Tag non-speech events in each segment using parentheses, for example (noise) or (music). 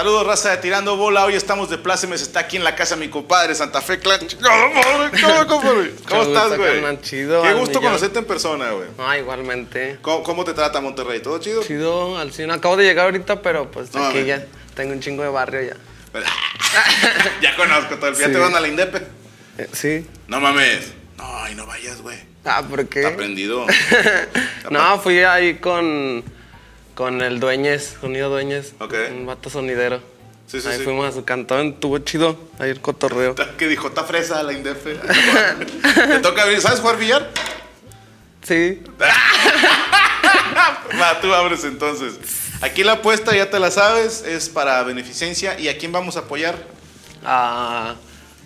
Saludos, raza de Tirando Bola. Hoy estamos de plácemes. Está aquí en la casa mi compadre, Santa Fe Clan. ¿Cómo, (laughs) estás, güey? chido, Qué gusto conocerte en persona, güey. Ah, igualmente. ¿Cómo, cómo te trata Monterrey? ¿Todo chido? Chido, al cine. Acabo de llegar ahorita, pero pues No, aquí ya tengo un chingo de barrio ya. (laughs) ya conozco todo el ¿Ya Sí. te van a la Indepe? Eh, sí. No mames. No, ahí no vayas, güey. Ah, ¿por qué? Está prendido. (laughs) no, fui ahí con, con el Dueñez, Sonido Dueñez. Ok. Un vato sonidero. Sí, sí, ahí sí. fuimos a su cantón, estuvo chido. Ahí el cotorreo. (laughs) ¿Qué dijo? Está fresa la Indepe. (laughs) te toca abrir. ¿Sabes jugar billar? Sí. (laughs) Va, tú abres entonces. Aquí la apuesta, ya te la sabes, es para beneficencia. ¿Y a quién vamos a apoyar? A,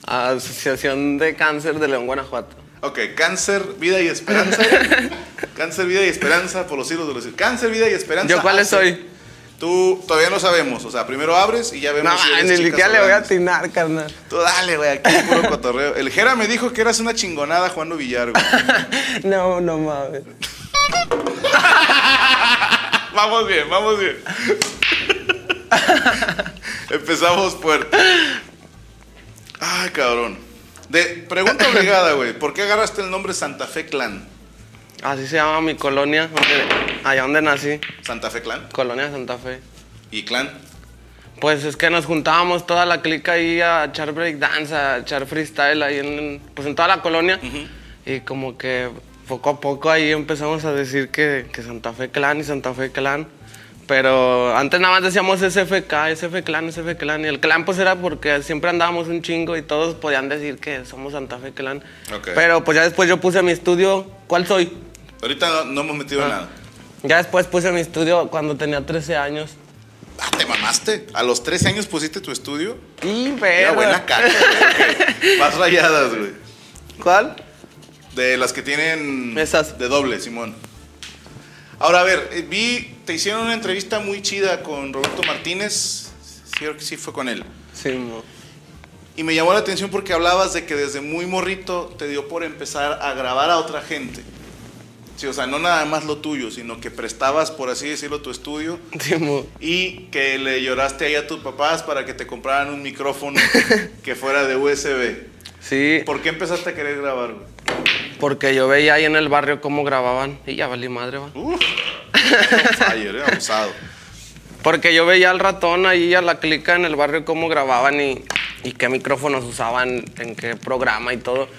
a Asociación de Cáncer de León, Guanajuato. Ok, cáncer, vida y esperanza. (laughs) cáncer, vida y esperanza por los siglos de los siglos. Cáncer, vida y esperanza. ¿Yo cuál hace- soy? Tú todavía no sabemos. O sea, primero abres y ya vemos No, si eres ni siquiera le voy a atinar, carnal. Tú dale, güey, aquí es puro cotorreo. El Jera me dijo que eras una chingonada jugando billar, güey. (laughs) No, no mames. (laughs) Vamos bien, vamos bien. Empezamos fuerte. Ay, cabrón. De, pregunta obligada, güey. ¿Por qué agarraste el nombre Santa Fe Clan? Así se llama mi colonia, donde- allá donde nací, Santa Fe Clan Colonia Santa Fe. y Clan. Pues es que nos juntábamos toda la clica ahí a echar breakdance, a echar freestyle ahí en, pues en toda la colonia. Y como que poco a poco ahí empezamos a decir que, que Santa Fe Clan y Santa Fe Clan. Pero antes nada más decíamos SFK, SF Clan, SF Clan. Y el clan pues era porque siempre andábamos un chingo y todos podían decir que somos Santa Fe Clan. Ok. Pero pues ya después yo puse mi estudio, ¿cuál soy? Ahorita no, hemos metido Ah. nada. Ya después puse mi estudio cuando tenía 13 años. Ah, te mamaste. A los 13 años pusiste tu estudio. Y Era verga. buena caca, güey. Más rayadas, güey. ¿Cuál? De las que tienen. Esas. De doble, Simón. Ahora, a ver, eh, vi, te hicieron una entrevista muy chida con Roberto Martínez. Sí, creo que sí fue con él. Sí, mo. Y me llamó la atención porque hablabas de que desde muy morrito te dio por empezar a grabar a otra gente. Sí, o sea, no nada más lo tuyo, sino que prestabas, por así decirlo, tu estudio Sí, y que le lloraste ahí a tus papás para que te compraran un micrófono (laughs) que fuera de USB. Sí, ¿Por qué empezaste a querer grabar, güey? Porque yo veía ahí en el barrio cómo grababan y ya valí madre, va. Uf, fire, abusado. Porque yo veía al ratón ahí a la clica en el barrio cómo grababan y, y qué micrófonos usaban, en qué programa y todo.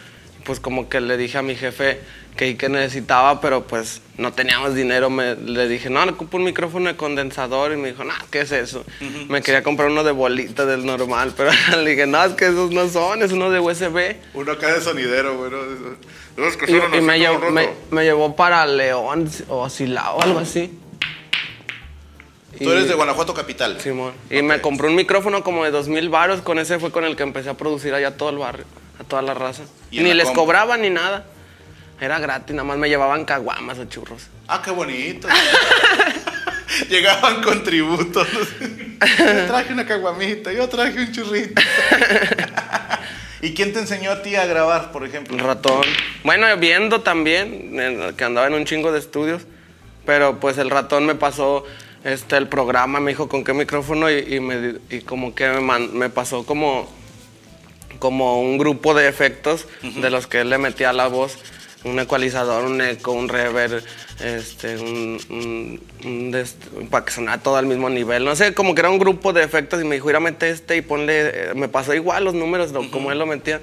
Pues como que le dije a mi jefe que, que necesitaba, pero pues no teníamos dinero. Me, le dije, no, le ocupo un micrófono de condensador. Y me dijo, no, ¿qué es eso? Me quería comprar uno de bolita del normal, pero (laughs) le dije, no, es que esos no son, es uno de USB. Uno acá de sonidero, güey. ¿no? De esos que Y, me, llevó, me, me llevó para León o Silao, algo así. Tú eres de Guanajuato Capital. Simón. Y me Ok. compré un micrófono como de dos mil varos. Con ese fue con el que empecé a producir allá todo el barrio, a toda la raza. ¿Y ni la les cobraba ni nada. Era gratis, nada más me llevaban caguamas o churros. Ah, qué bonito. (laughs) Llegaban con tributos. Yo traje una caguamita, yo traje un churrito. ¿Y quién te enseñó a ti a grabar, por ejemplo? Ratón. Bueno, viendo también, que andaba en un chingo de estudios. Pero pues el ratón me pasó este, el programa, me dijo con qué micrófono y, y me, y como que me, man- me pasó como, como un grupo de efectos de los que él le metía la voz. Un ecualizador, un eco, un reverb, este, un, un- para que sonara todo al mismo nivel. No sé, como que era un grupo de efectos y me dijo, ir a meter este y ponle, eh, me pasó igual los números, como él lo metía.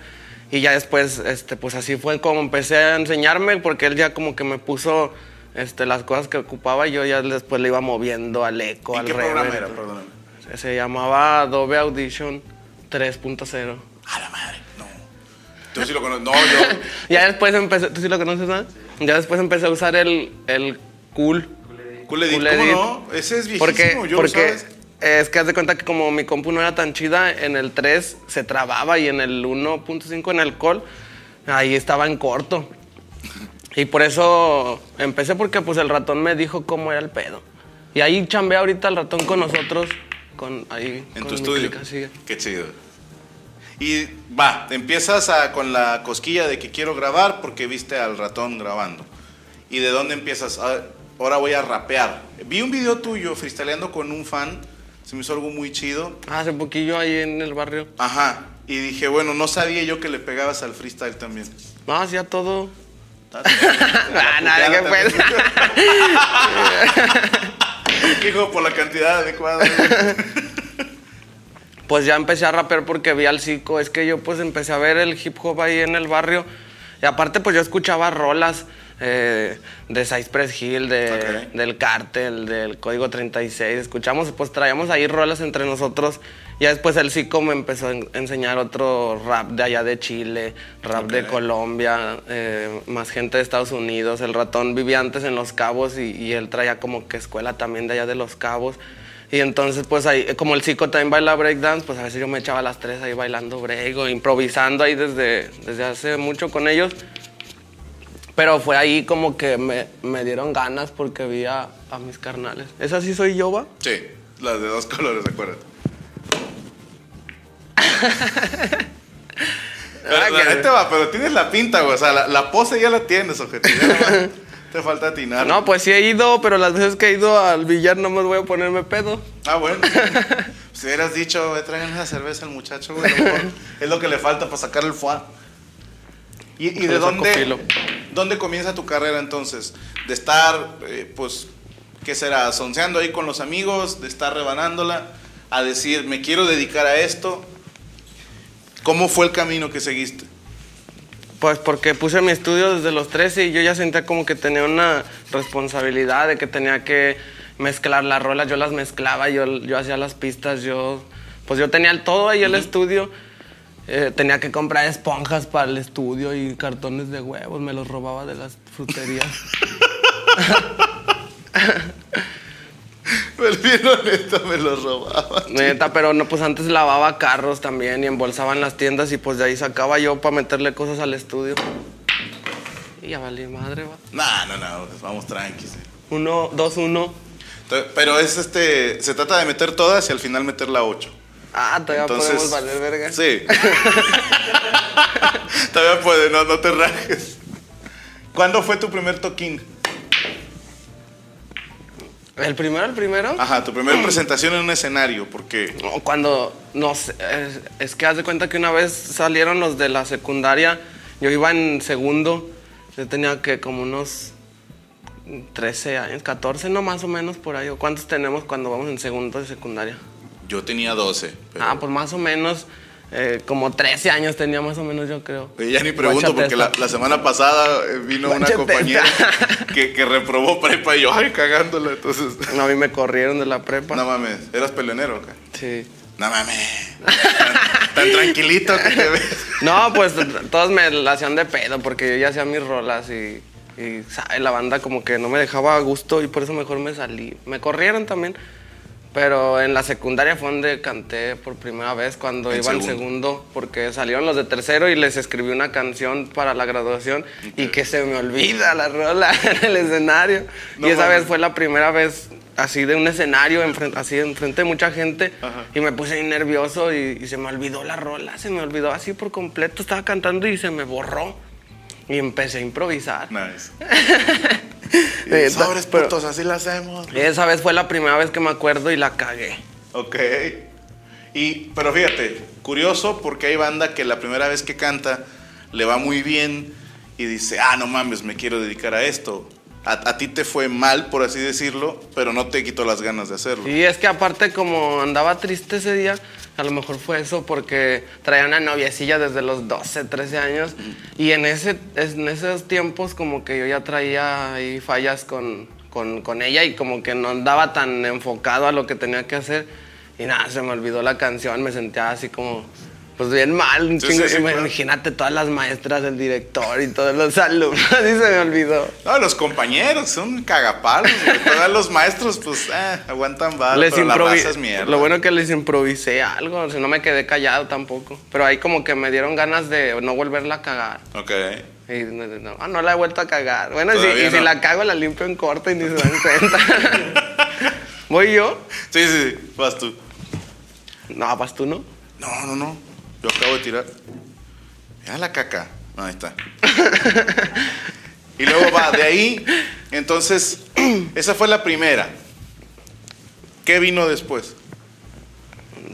Y ya después, este, pues así fue como empecé a enseñarme, porque él ya como que me puso este, las cosas que ocupaba y yo ya después le iba moviendo al eco, ¿Y al qué programa era? Perdóname. Se llamaba Adobe Audition 3.0. A la madre. Tú sí lo conoces. No, yo. (laughs) Ya después empecé, ¿tú sí lo conoces, no? Ya después empecé a usar el, el Cool. Cool Edit, Cool ¿cómo Edit. no? Ese es viejísimo, Porque, yo porque sabes. es que haz de cuenta que como mi compu no era tan chida, en el 3 se trababa y en el 1.5 en call, ahí estaba en corto. Y por eso empecé porque pues el ratón me dijo cómo era el pedo. Y ahí chambeé ahorita el ratón con nosotros, con ahí. En con tu estudio. clica, sí. Qué chido. Y va, empiezas a- con la cosquilla de que quiero grabar porque viste al ratón grabando. ¿Y de dónde empiezas? Ah, ahora voy a rapear. Vi un video tuyo freestyleando con un fan Se me hizo algo muy chido. Hace poquillo ahí en el barrio. Ajá. Y dije, bueno, no sabía yo que le pegabas al freestyle también. No, hacía todo. (laughs) Ah, nada, qué pues. (laughs) (laughs) Hijo, por la cantidad adecuada. Pues ya empecé a rapear porque vi al psico. Es que yo pues empecé a ver el hip hop ahí en el barrio. Y aparte pues yo escuchaba rolas eh, de Cypress Hill, de, Ok. del Cártel, del Código 36. Escuchamos, pues traíamos ahí rolas entre nosotros. Ya después el psico me empezó a en- enseñar otro rap de allá de Chile, rap de. Colombia, eh, más gente de Estados Unidos. El ratón vivía antes en Los Cabos y, y él traía como que escuela también de allá de Los Cabos. Y entonces, pues ahí, como el psico también baila breakdance, pues a veces yo me echaba las tres ahí bailando break o improvisando ahí desde, desde hace mucho con ellos. Pero fue ahí como que me, me dieron ganas porque vi a, a mis carnales. ¿Esa sí soy yo, va? Sí, las de dos colores, acuérdate. (laughs) Pero, Ah, la que- neta va, pero tienes la pinta, güey. O sea, la, la pose ya la tienes, ojete. (laughs) Te falta atinar. No, pues sí he ido, pero las veces que he ido al billar no me voy a ponerme pedo. Ah, bueno. (laughs) si hubieras dicho, güey, traigan una cerveza al muchacho, güey. es lo que le falta para sacar el foie. ¿Y, de dónde, dónde comienza tu carrera entonces? De estar, eh, pues, ¿qué será? Sonceando ahí con los amigos, de estar rebanándola, a decir, me quiero dedicar a esto. ¿Cómo fue el camino que seguiste? Pues porque puse mi estudio desde los 13 y yo ya sentía como que tenía una responsabilidad de que tenía que mezclar las rolas, yo las mezclaba, yo, yo hacía las pistas, yo pues yo tenía el todo ahí el estudio. Eh, tenía que comprar esponjas para el estudio y cartones de huevos, me los robaba de las fruterías. (laughs) Pues bien honesto, me lo robaba. Neta, pero no, pues antes lavaba carros también y embolsaba en las tiendas y pues de ahí sacaba yo para meterle cosas al estudio. Y ya valí madre, va. No, no, no, pues vamos tranqui. sí. Uno, dos, uno. Pero es este, se trata de meter todas y al final meter la 8. Ah, todavía Entonces, podemos valer verga. Sí. (laughs) Todavía puede, no, no te rajes. ¿Cuándo fue tu primer toquín? ¿El primero, el primero? Ajá, tu primera presentación en un escenario, porque Cuando, no sé, es, es que haz de cuenta que una vez salieron los de la secundaria, yo iba en segundo, yo tenía que como unos 13 años, 14, no más o menos por ahí. ¿O ¿Cuántos tenemos cuando vamos en segundo de secundaria? yo tenía 12. Pero Ah, pues más o menos, eh, como 13 años tenía más o menos yo creo. Oye, ya ni pregunto, porque la, semana pasada eh, vino una compañera (laughs) que, que reprobó prepa y yo, ay, cagándola. Entonces, No, a mí me corrieron de la prepa. no mames, ¿eras peleonero acá? Sí. No mames. Tan, tan tranquilito que te ves. No, pues todos me la hacían de pedo porque yo ya hacía mis rolas y, y ¿sabe? la banda como que no me dejaba a gusto y por eso mejor me salí. Me corrieron también, pero en la secundaria fue donde canté por primera vez cuando En iba en segundo. segundo porque salieron los de tercero y les escribí una canción para la graduación y que se me olvida la rola (laughs) en el escenario. No y esa vez fue la primera vez así de un escenario, enfren- así enfrente de mucha gente, Ajá. y me puse nervioso y, y se me olvidó la rola, se me olvidó así por completo, estaba cantando y se me borró. Y empecé a improvisar. Nice. (laughs) Eh, Sobres pero- putos, así la hacemos. Esa vez fue la primera vez que me acuerdo y la cagué. Ok. Y, pero fíjate, curioso porque hay banda que la primera vez que canta le va muy bien y dice, ah, no mames, me quiero dedicar a esto. A, a ti te fue mal, por así decirlo, pero no te quitó las ganas de hacerlo. Y es que aparte como andaba triste ese día, a lo mejor fue eso porque traía una noviecilla desde los 12, 13 años. Y en, ese, en esos tiempos como que yo ya traía ahí fallas con, con, con ella y como que no andaba tan enfocado a lo que tenía que hacer. Y nada, se me olvidó la canción, me sentía así como... Pues bien mal, un Sí, chingo. sí, sí, Ima- claro. Imagínate todas las maestras, el director y todos los alumnos. (laughs) y se me olvidó. No, los compañeros son cagapalos, güey. Todavía los maestros, pues, eh, aguantan bala, Les pero la es mierda. Lo bueno que les improvisé algo, o sea, no me quedé callado tampoco. Pero ahí como que me dieron ganas de no volverla a cagar. Ok. Y no, no, ah, no la he vuelto a cagar. Bueno, y si, y si la cago la limpio en corto y ni se dan cuenta. (laughs) ¿Voy yo? Sí, sí, sí, vas tú. No, vas tú, ¿no? No, no, no. Yo acabo de tirar. Mira la caca. Ahí está. (laughs) y luego va, de ahí, entonces, (clears throat) esa fue la primera. ¿Qué vino después?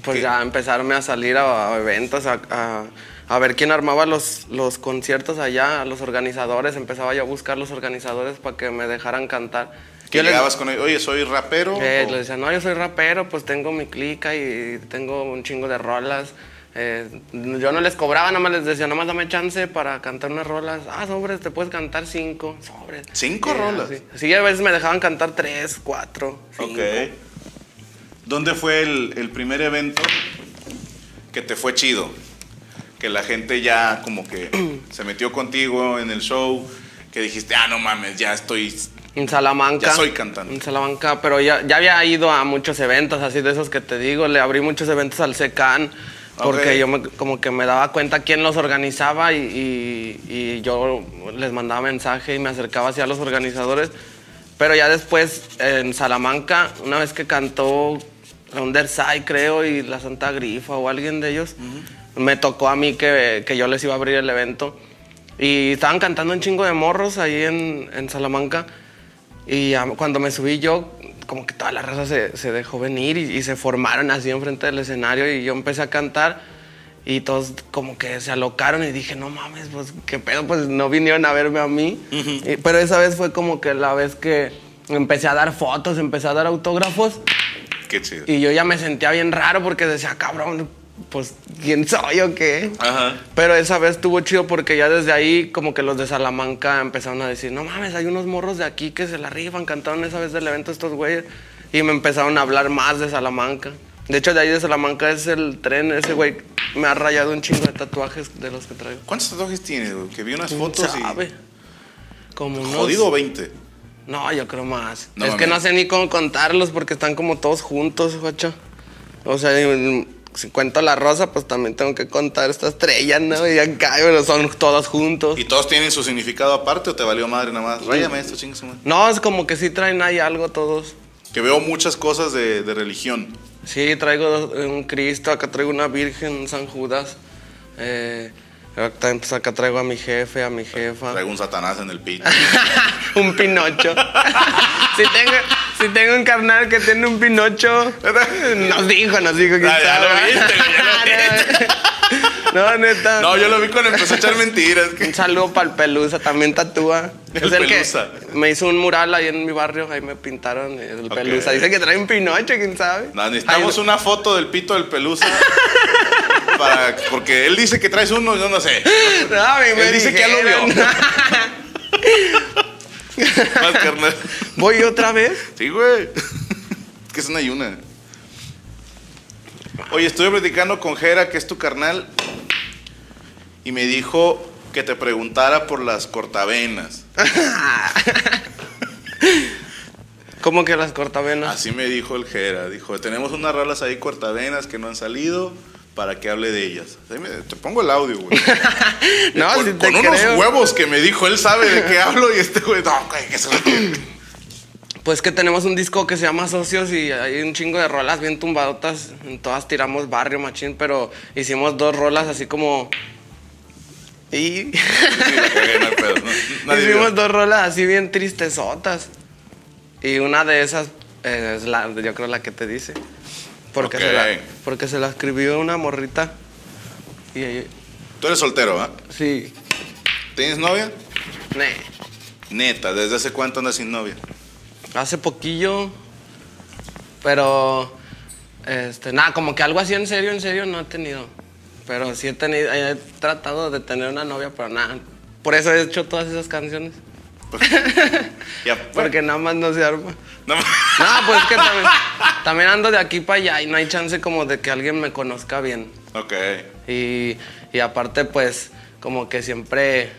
pues ¿Qué? ya empezarme a salir a, a eventos, a, a- a ver quién armaba los, los conciertos allá, a los organizadores. Empezaba yo a buscar los organizadores para que me dejaran cantar. Les- llegabas con él, oye, soy rapero. eh, o- les decía, no, yo soy rapero, pues tengo mi clica y tengo un chingo de rolas. Eh, yo no les cobraba, nada más les decía, nada más dame chance para cantar unas rolas. Ah, sobres, te puedes cantar cinco, sobres. ¿Cinco Y, rolas? así. Sí, a veces me dejaban cantar tres, cuatro, cinco. Ok. ¿Dónde fue el, el primer evento que te fue chido? Que la gente ya como que (clears throat) se metió contigo en el show, que dijiste, ah, no mames, ya estoy... En Salamanca. Ya soy cantante. En Salamanca, pero ya, ya había ido a muchos eventos, así de esos que te digo. Le abrí muchos eventos al SECAN, porque Ok. yo me- como que me daba cuenta quién los organizaba y, y- y yo les mandaba mensaje y me acercaba hacia los organizadores. Pero ya después, en Salamanca, una vez que cantó Underside, creo, y la Santa Grifa o alguien de ellos, me tocó a mí que, que yo les iba a abrir el evento. Y estaban cantando un chingo de morros ahí en, en Salamanca. Y ya cuando me subí yo, como que toda la raza se, se dejó venir y, y se formaron así enfrente del escenario y yo empecé a cantar y todos como que se alocaron y dije, no mames, pues qué pedo, pues no vinieron a verme a mí. Y- pero esa vez fue como que la vez que empecé a dar fotos, empecé a dar autógrafos Qué chido. y yo ya me sentía bien raro porque decía, cabrón, pues ¿quién soy o qué? Ajá. Pero esa vez estuvo chido porque ya desde ahí como que los de Salamanca empezaron a decir, no mames, hay unos morros de aquí que se la rifan, cantaron esa vez del evento estos güeyes. Y me empezaron a hablar más de Salamanca. De hecho, de ahí de Salamanca es el tren, ese güey me ha rayado un chingo de tatuajes de los que traigo. ¿Cuántos tatuajes tienes? güey? Que vi unas ¿Quién fotos sabe? Como y... unos... Jodido 20. No, yo creo más. No es que mames. no sé ni cómo contarlos porque están como todos juntos, guacho. O sea, si cuento la rosa, pues también tengo que contar esta estrella, ¿no? Y acá, pero son todos juntos. ¿Y todos tienen su significado aparte o te valió madre nada más? Ráyame esto, chingue su madre. No, es como que sí traen ahí algo todos. Que veo muchas cosas de, de religión. Sí, traigo un Cristo, acá traigo una Virgen, un San Judas. Eh, acá traigo a mi jefe, a mi jefa. Traigo un satanás en el pito. (laughs) un Pinocho. (laughs) si, tengo, si tengo un carnal que tiene un Pinocho, nos dijo, nos dijo que Ah, ya lo viste, ya (laughs) No, neta. No, yo lo vi cuando empezó a echar mentiras. Un saludo para el Pelusa, también tatúa. El es el Pelusa. que me hizo un mural ahí en mi barrio, ahí me pintaron el Ok. Pelusa. Dice que trae un Pinocho, quién sabe. No, necesitamos Ahí- una foto del pito del pelusa. Para, porque él dice que traes uno, yo no sé. No, me dice que ya lo vio. dijeron. (laughs) Más carnal. ¿Voy otra vez? Sí, güey. que es una y una. Oye, estuve platicando con Jera, que es tu carnal, y me dijo que te preguntara por las cortavenas. (laughs) ¿Cómo que las cortavenas? Así me dijo el Jera. Dijo, tenemos unas rolas ahí cortavenas que no han salido para que hable de ellas. Te pongo el audio, güey. (laughs) no, con si te con unos huevos que me dijo, él sabe de qué hablo y este güey, no, que eso Pues que tenemos un disco que se llama Socios y hay un chingo de rolas bien tumbadotas. En todas tiramos barrio machín, pero hicimos dos rolas así como. Y. Sí, no pedo, no- hicimos dos rolas así bien tristesotas. Y una de esas eh, es la, yo creo la que te dice. Porque, se, la, Ok. porque se la escribió una morrita. Y ella- Tú eres soltero, ¿ah? sí. ¿Tienes novia? Nee. Neta, ¿desde hace cuánto andas sin novia? Hace poquillo, pero este, nada, como que algo así en serio, en serio no he tenido. Pero sí he tenido, he tratado de tener una novia, pero nada. Por eso he hecho todas esas canciones. (laughs) Ya, Porque nada más no se arma. no, No, pues es que también, (laughs) también ando de aquí para allá y no hay chance como de que alguien me conozca bien. ok. Y, y aparte, pues, como que siempre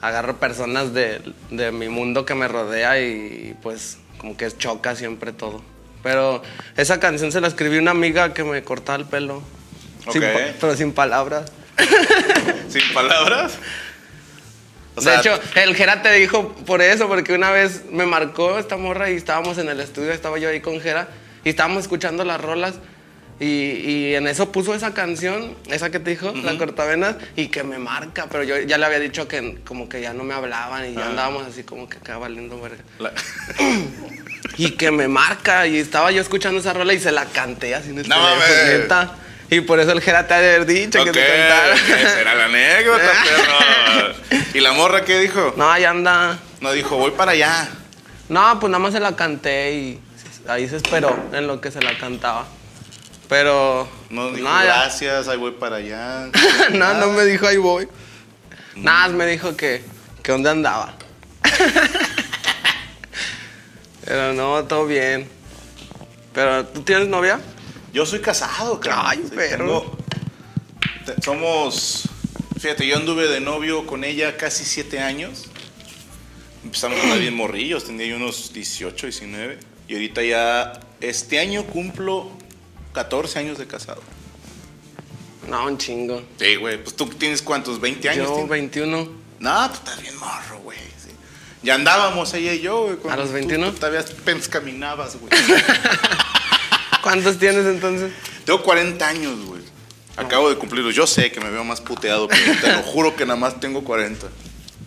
agarro personas de, de mi mundo que me rodea y pues como que choca siempre todo. Pero esa canción se la escribí a una amiga que me cortaba el pelo. Sin Ok. pa- pero sin palabras. (laughs) ¿Sin palabras? O de hecho, el Jera te dijo por eso, porque una vez me marcó esta morra y estábamos en el estudio, estaba yo ahí con Jera y estábamos escuchando las rolas. Y, y en eso puso esa canción, esa que te dijo, la cortavenas, y que me marca, pero yo ya le había dicho que como que ya no me hablaban y ya Ah. andábamos así como que acá valiendo verga. la- (coughs) Y que me marca, y estaba yo escuchando esa rola y se la canté así en el No teléfono. Y por eso el Jera te ha de haber dicho que te cantara. esa era la anécdota, (laughs) perro. ¿Y la morra qué dijo? No, ya anda. No dijo, voy para allá. No, pues nada más se la canté y ahí se esperó en lo que se la cantaba. Pero. No dijo, gracias, ahí voy para allá. (laughs) no, no me dijo ahí voy. Nada, más me dijo que, que dónde andaba. (laughs) Pero no, todo bien. Pero, ¿tú tienes novia? Yo soy casado, cabrón. Ay, Sí, perro. tengo- te- somos. Fíjate, yo anduve de novio con ella casi siete años. Empezamos a andar bien morrillos, tenía yo unos 18, 19. Y ahorita ya, este año cumplo 14 años de casado. No, un chingo. Sí, güey, pues tú tienes cuántos, 20 años. Yo, tienes? 21. No, tú estás bien morro, güey. sí. Ya andábamos ella y yo, güey. cuando los tú- 21? Tú, todavía apenas caminabas, güey. (laughs) ¿Cuántos tienes entonces? Tengo 40 años, güey. Acabo de cumplirlos. Yo sé que me veo más puteado, pero te lo juro que nada más tengo 40.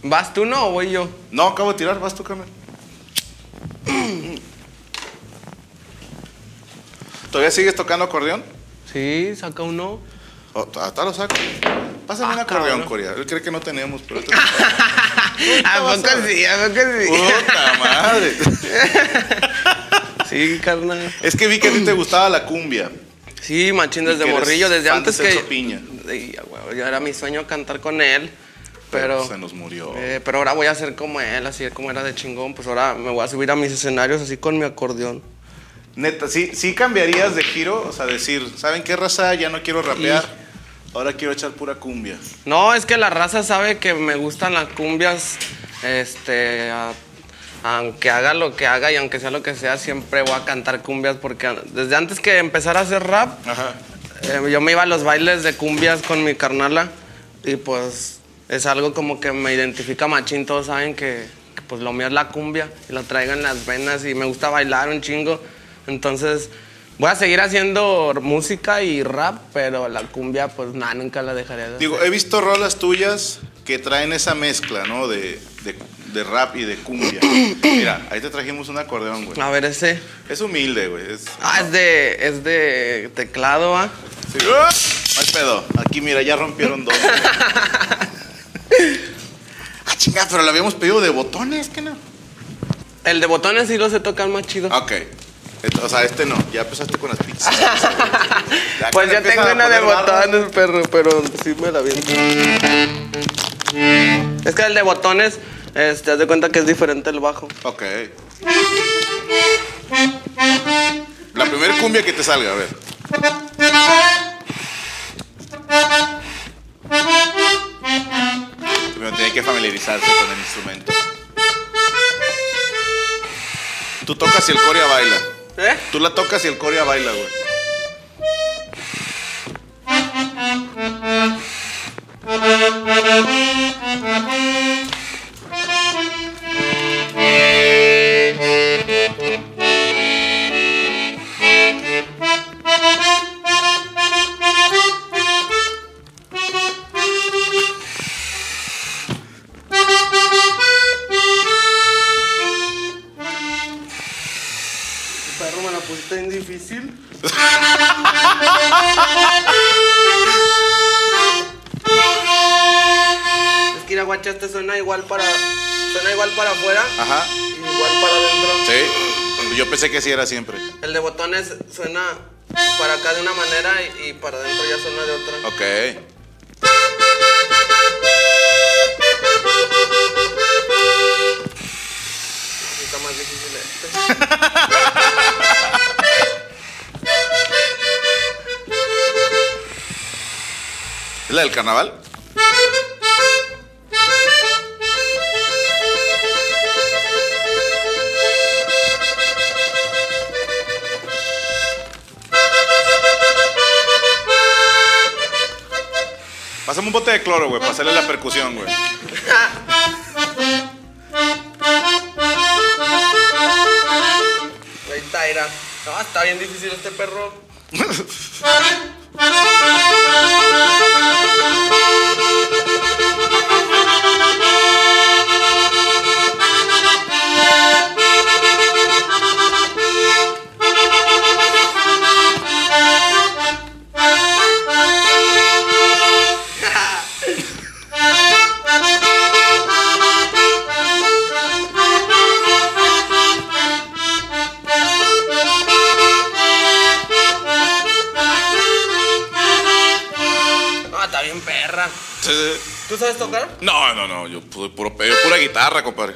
¿Vas tú no o voy yo? No, acabo de tirar, vas tú, Carmen. ¿Todavía sigues tocando acordeón? Sí, saca uno. Oh, hasta lo saco. Pásame Ah, un acordeón, cabrón. Corea. Él cree que no tenemos, pero... (laughs) te- ¿A poco sí? ¿A poco sí? ¡Puta madre! (laughs) Sí, carnal. Es que vi que a ti te gustaba la cumbia. Sí, machín desde morrillo, desde antes que. Piña. Sí, a huevo, ya era mi sueño cantar con él. Pero. Se nos murió. eh, pero ahora voy a ser como él, así como era de chingón. Pues ahora me voy a subir a mis escenarios así con mi acordeón. Neta, ¿sí, sí cambiarías de giro? O sea, decir, ¿saben qué raza? Ya no quiero rapear. Ahora quiero echar pura cumbia. No, es que la raza sabe que me gustan las cumbias. Este. a- aunque haga lo que haga y aunque sea lo que sea, siempre voy a cantar cumbias porque desde antes que empezar a hacer rap. Eh, yo me iba a los bailes de cumbias con mi carnala y pues es algo como que me identifica machín. Todos saben que, que, pues lo mío es la cumbia y lo traigo en las venas y me gusta bailar un chingo. Entonces voy a seguir haciendo música y rap, pero la cumbia pues nada, nunca la dejaré de hacer. Digo, he visto rolas tuyas que traen esa mezcla, ¿no? De, de, de rap y de cumbia. (coughs) Mira, ahí te trajimos un acordeón, güey. A ver ese. Es humilde, güey. Es, Ah, es de, es de teclado, ¿ah? Sí. ¡Ah! No pedo. Aquí, mira, ya rompieron dos. (laughs) ah, chingada, pero le habíamos pedido de botones, ¿qué no? El de botones sí lo sé tocar más chido. Ok. O sea, este no. Ya empezaste con las pizzas. (laughs) Ya Pues ya tengo una de botones, perro, pero sí me la viento. Es que el de botones, este, haz de cuenta que es diferente el bajo. Ok. La primera cumbia que te salga, a ver. Primero tiene que familiarizarse con el instrumento. Tú tocas y el corea baila. ¿Eh? Tú la tocas y el corea baila, güey. Pensé que sí era siempre. El de botones suena para acá de una manera y, y para adentro ya suena de otra. Ok. Está más difícil este. (laughs) ¿Es la del carnaval? Pásame un bote de cloro, güey, para hacerle la percusión, güey. Ahí está, era. No, está bien difícil este perro. (laughs) sabes tocar? No, no, no, yo pu- puro, yo pura guitarra, compadre.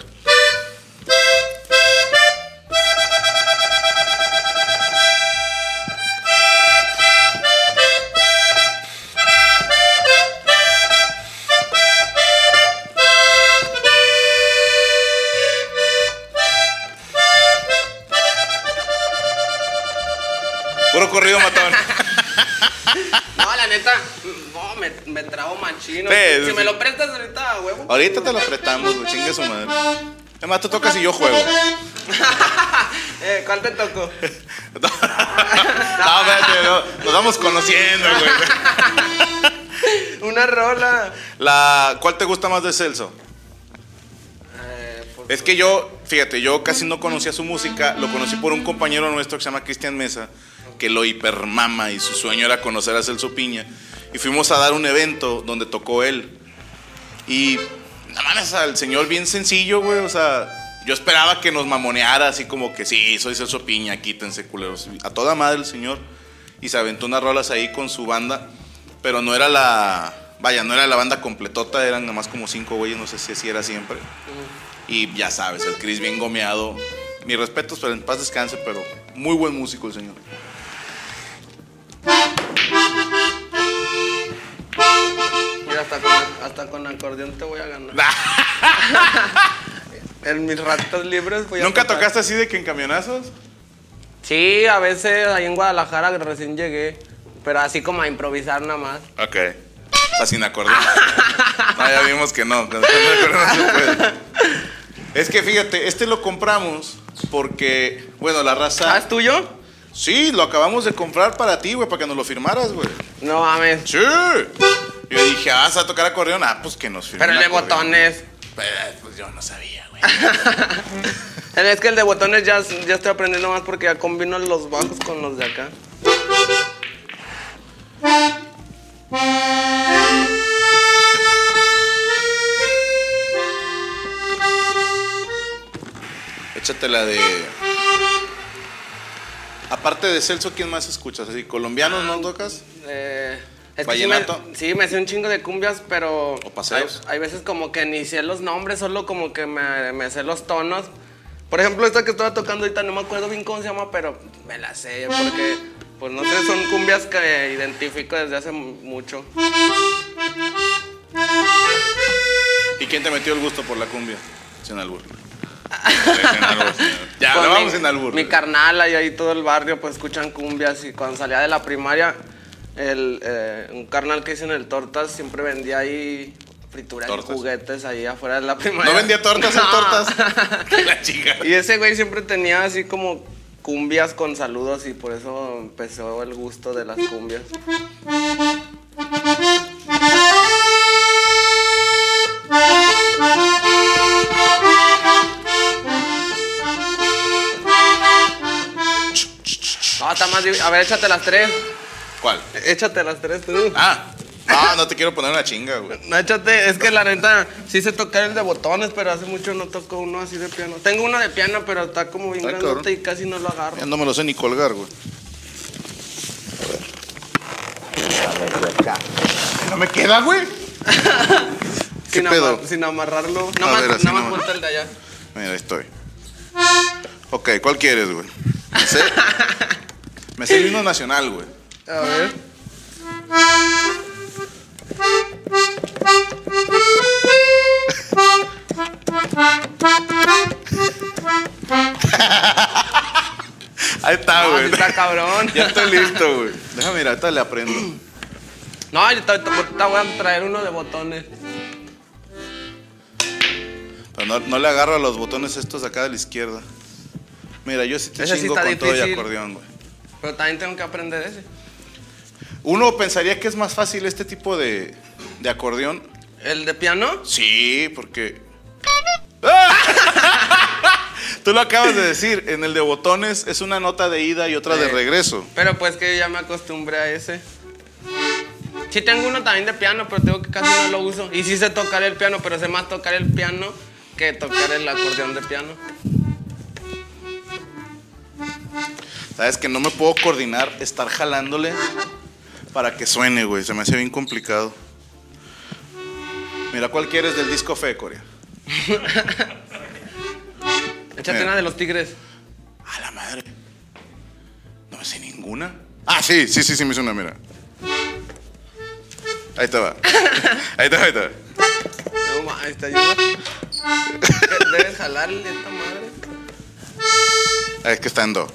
Sí, si me lo prestas ahorita, huevo. Ahorita te lo apretamos, güey, chingue su madre. Además, tú tocas y yo juego. (laughs) eh, ¿Cuál te tocó? (laughs) No, espérate, no, nos vamos conociendo, güey. (laughs) Una rola. La, ¿Cuál te gusta más de Celso? Eh, por- Es que yo, fíjate, yo casi no conocía su música, lo conocí por un compañero nuestro que se llama Cristian Mesa, que lo hipermama y su sueño era conocer a Celso Piña. Y fuimos a dar un evento donde tocó él. Y nada más al señor bien sencillo, güey, o sea, yo esperaba que nos mamoneara así como que sí, soy Celso Piña, quítense culeros. A toda madre el señor. Y se aventó unas rolas ahí con su banda, pero no era la, vaya, no era la banda completota, eran nada más como cinco güeyes, no sé si así era siempre. Y ya sabes, el Chris bien gomeado. Mis respetos, pero en paz descanse, pero muy buen músico el señor. Hasta con, acordeón te voy a ganar. (laughs) En mis ratos libres voy a ¿Nunca tocar. tocaste así de que en camionazos? Sí, a veces ahí en Guadalajara recién llegué. Pero así como a improvisar nada más. Ok. O sea, sin acordeón. (laughs) No, ya vimos que no. con acordeón no se puede. Es que fíjate, este lo compramos porque, bueno, la ¿Ah, raza. es tuyo? Sí, lo acabamos de comprar para ti, güey, para que nos lo firmaras, güey. No mames. Sí. Yo dije, ah, ¿vas a tocar acordeón? Ah, pues que nos firme. Pero el de botones. Pues, pues yo no sabía, güey. (laughs) Es que el de botones ya, ya estoy aprendiendo más porque ya combino los bajos con los de acá. Échate la de. Aparte de Celso, ¿quién más escuchas? ¿Así colombianos no tocas? Eh, es que sí me, ¿Vallenato? sí, me sé un chingo de cumbias, pero. ¿O paseos? Hay, hay veces como que ni sé los nombres, solo como que me, me sé los tonos. Por ejemplo, esta que estaba tocando ahorita, no me acuerdo bien cómo se llama, pero me la sé, porque, pues no sé, son cumbias que identifico desde hace mucho. ¿Y quién te metió el gusto por la cumbia? Sin albur. Sin albur, señor. Ya, Pues no mi- vamos sin albur. Mi carnal y ahí todo el barrio pues escuchan cumbias y cuando salía de la primaria, el, eh, un carnal que hizo en el Tortas siempre vendía ahí frituras y Tortas. juguetes ahí afuera de la primaria. ¿No vendía tortas en tortas? (laughs) la chica. Y ese güey siempre tenía así como cumbias con saludos y por eso empezó el gusto de las cumbias. No, está más A ver, échate las tres. ¿Cuál? Échate las tres tú. Ah, no, no te quiero poner una chinga, güey. No, échate, es que la neta, sí sé tocar el de botones, pero hace mucho no toco uno así de piano. Tengo uno de piano, pero está como bien Ay, grandote cabrón. y casi no lo agarro. Ya no me lo sé ni colgar, güey. No me queda, güey. (laughs) ¿Qué sin, pedo? amar- sin amarrarlo. A Nada más, ver, así nada más nomás. ponte el de allá. Mira, ahí estoy. Ok, ¿cuál quieres, güey? Me sé, me sé el himno nacional, güey. A ver. (laughs) Ahí está, No, güey. sí está cabrón. (laughs) Ya estoy listo, güey. Déjame mirar, ahorita le aprendo. No, ahorita, ahorita voy a traer uno de botones. Pero no, no le agarro a los botones estos acá de la izquierda. Mira, yo sí te Ese chingo con todo y acordeón, güey. Pero también tengo que aprender ese. Uno pensaría que es más fácil este tipo de, de acordeón. ¿El de piano? Sí, porque. ¡Ah! (laughs) Tú lo acabas de decir, en el de botones es una nota de ida y otra de Sí. regreso. Pero pues que ya me acostumbré a ese. Sí tengo uno también de piano, pero tengo que casi no lo uso. Y sí sé tocar el piano, pero sé más tocar el piano que tocar el acordeón de piano. Sabes que no me puedo coordinar, estar jalándole para que suene, güey. Se me hace bien complicado. Mira, ¿cuál quieres del disco Fe, Corea? (laughs) Échate Mira. una de los tigres. A la madre. No me sé ninguna. Ah, sí, sí, sí, sí, me hizo una, mira. Ahí (laughs) va. Ahí va, ahí va. (laughs) No mames, te ayuda. Debes jalarle esta madre. Ah, Es que está en do.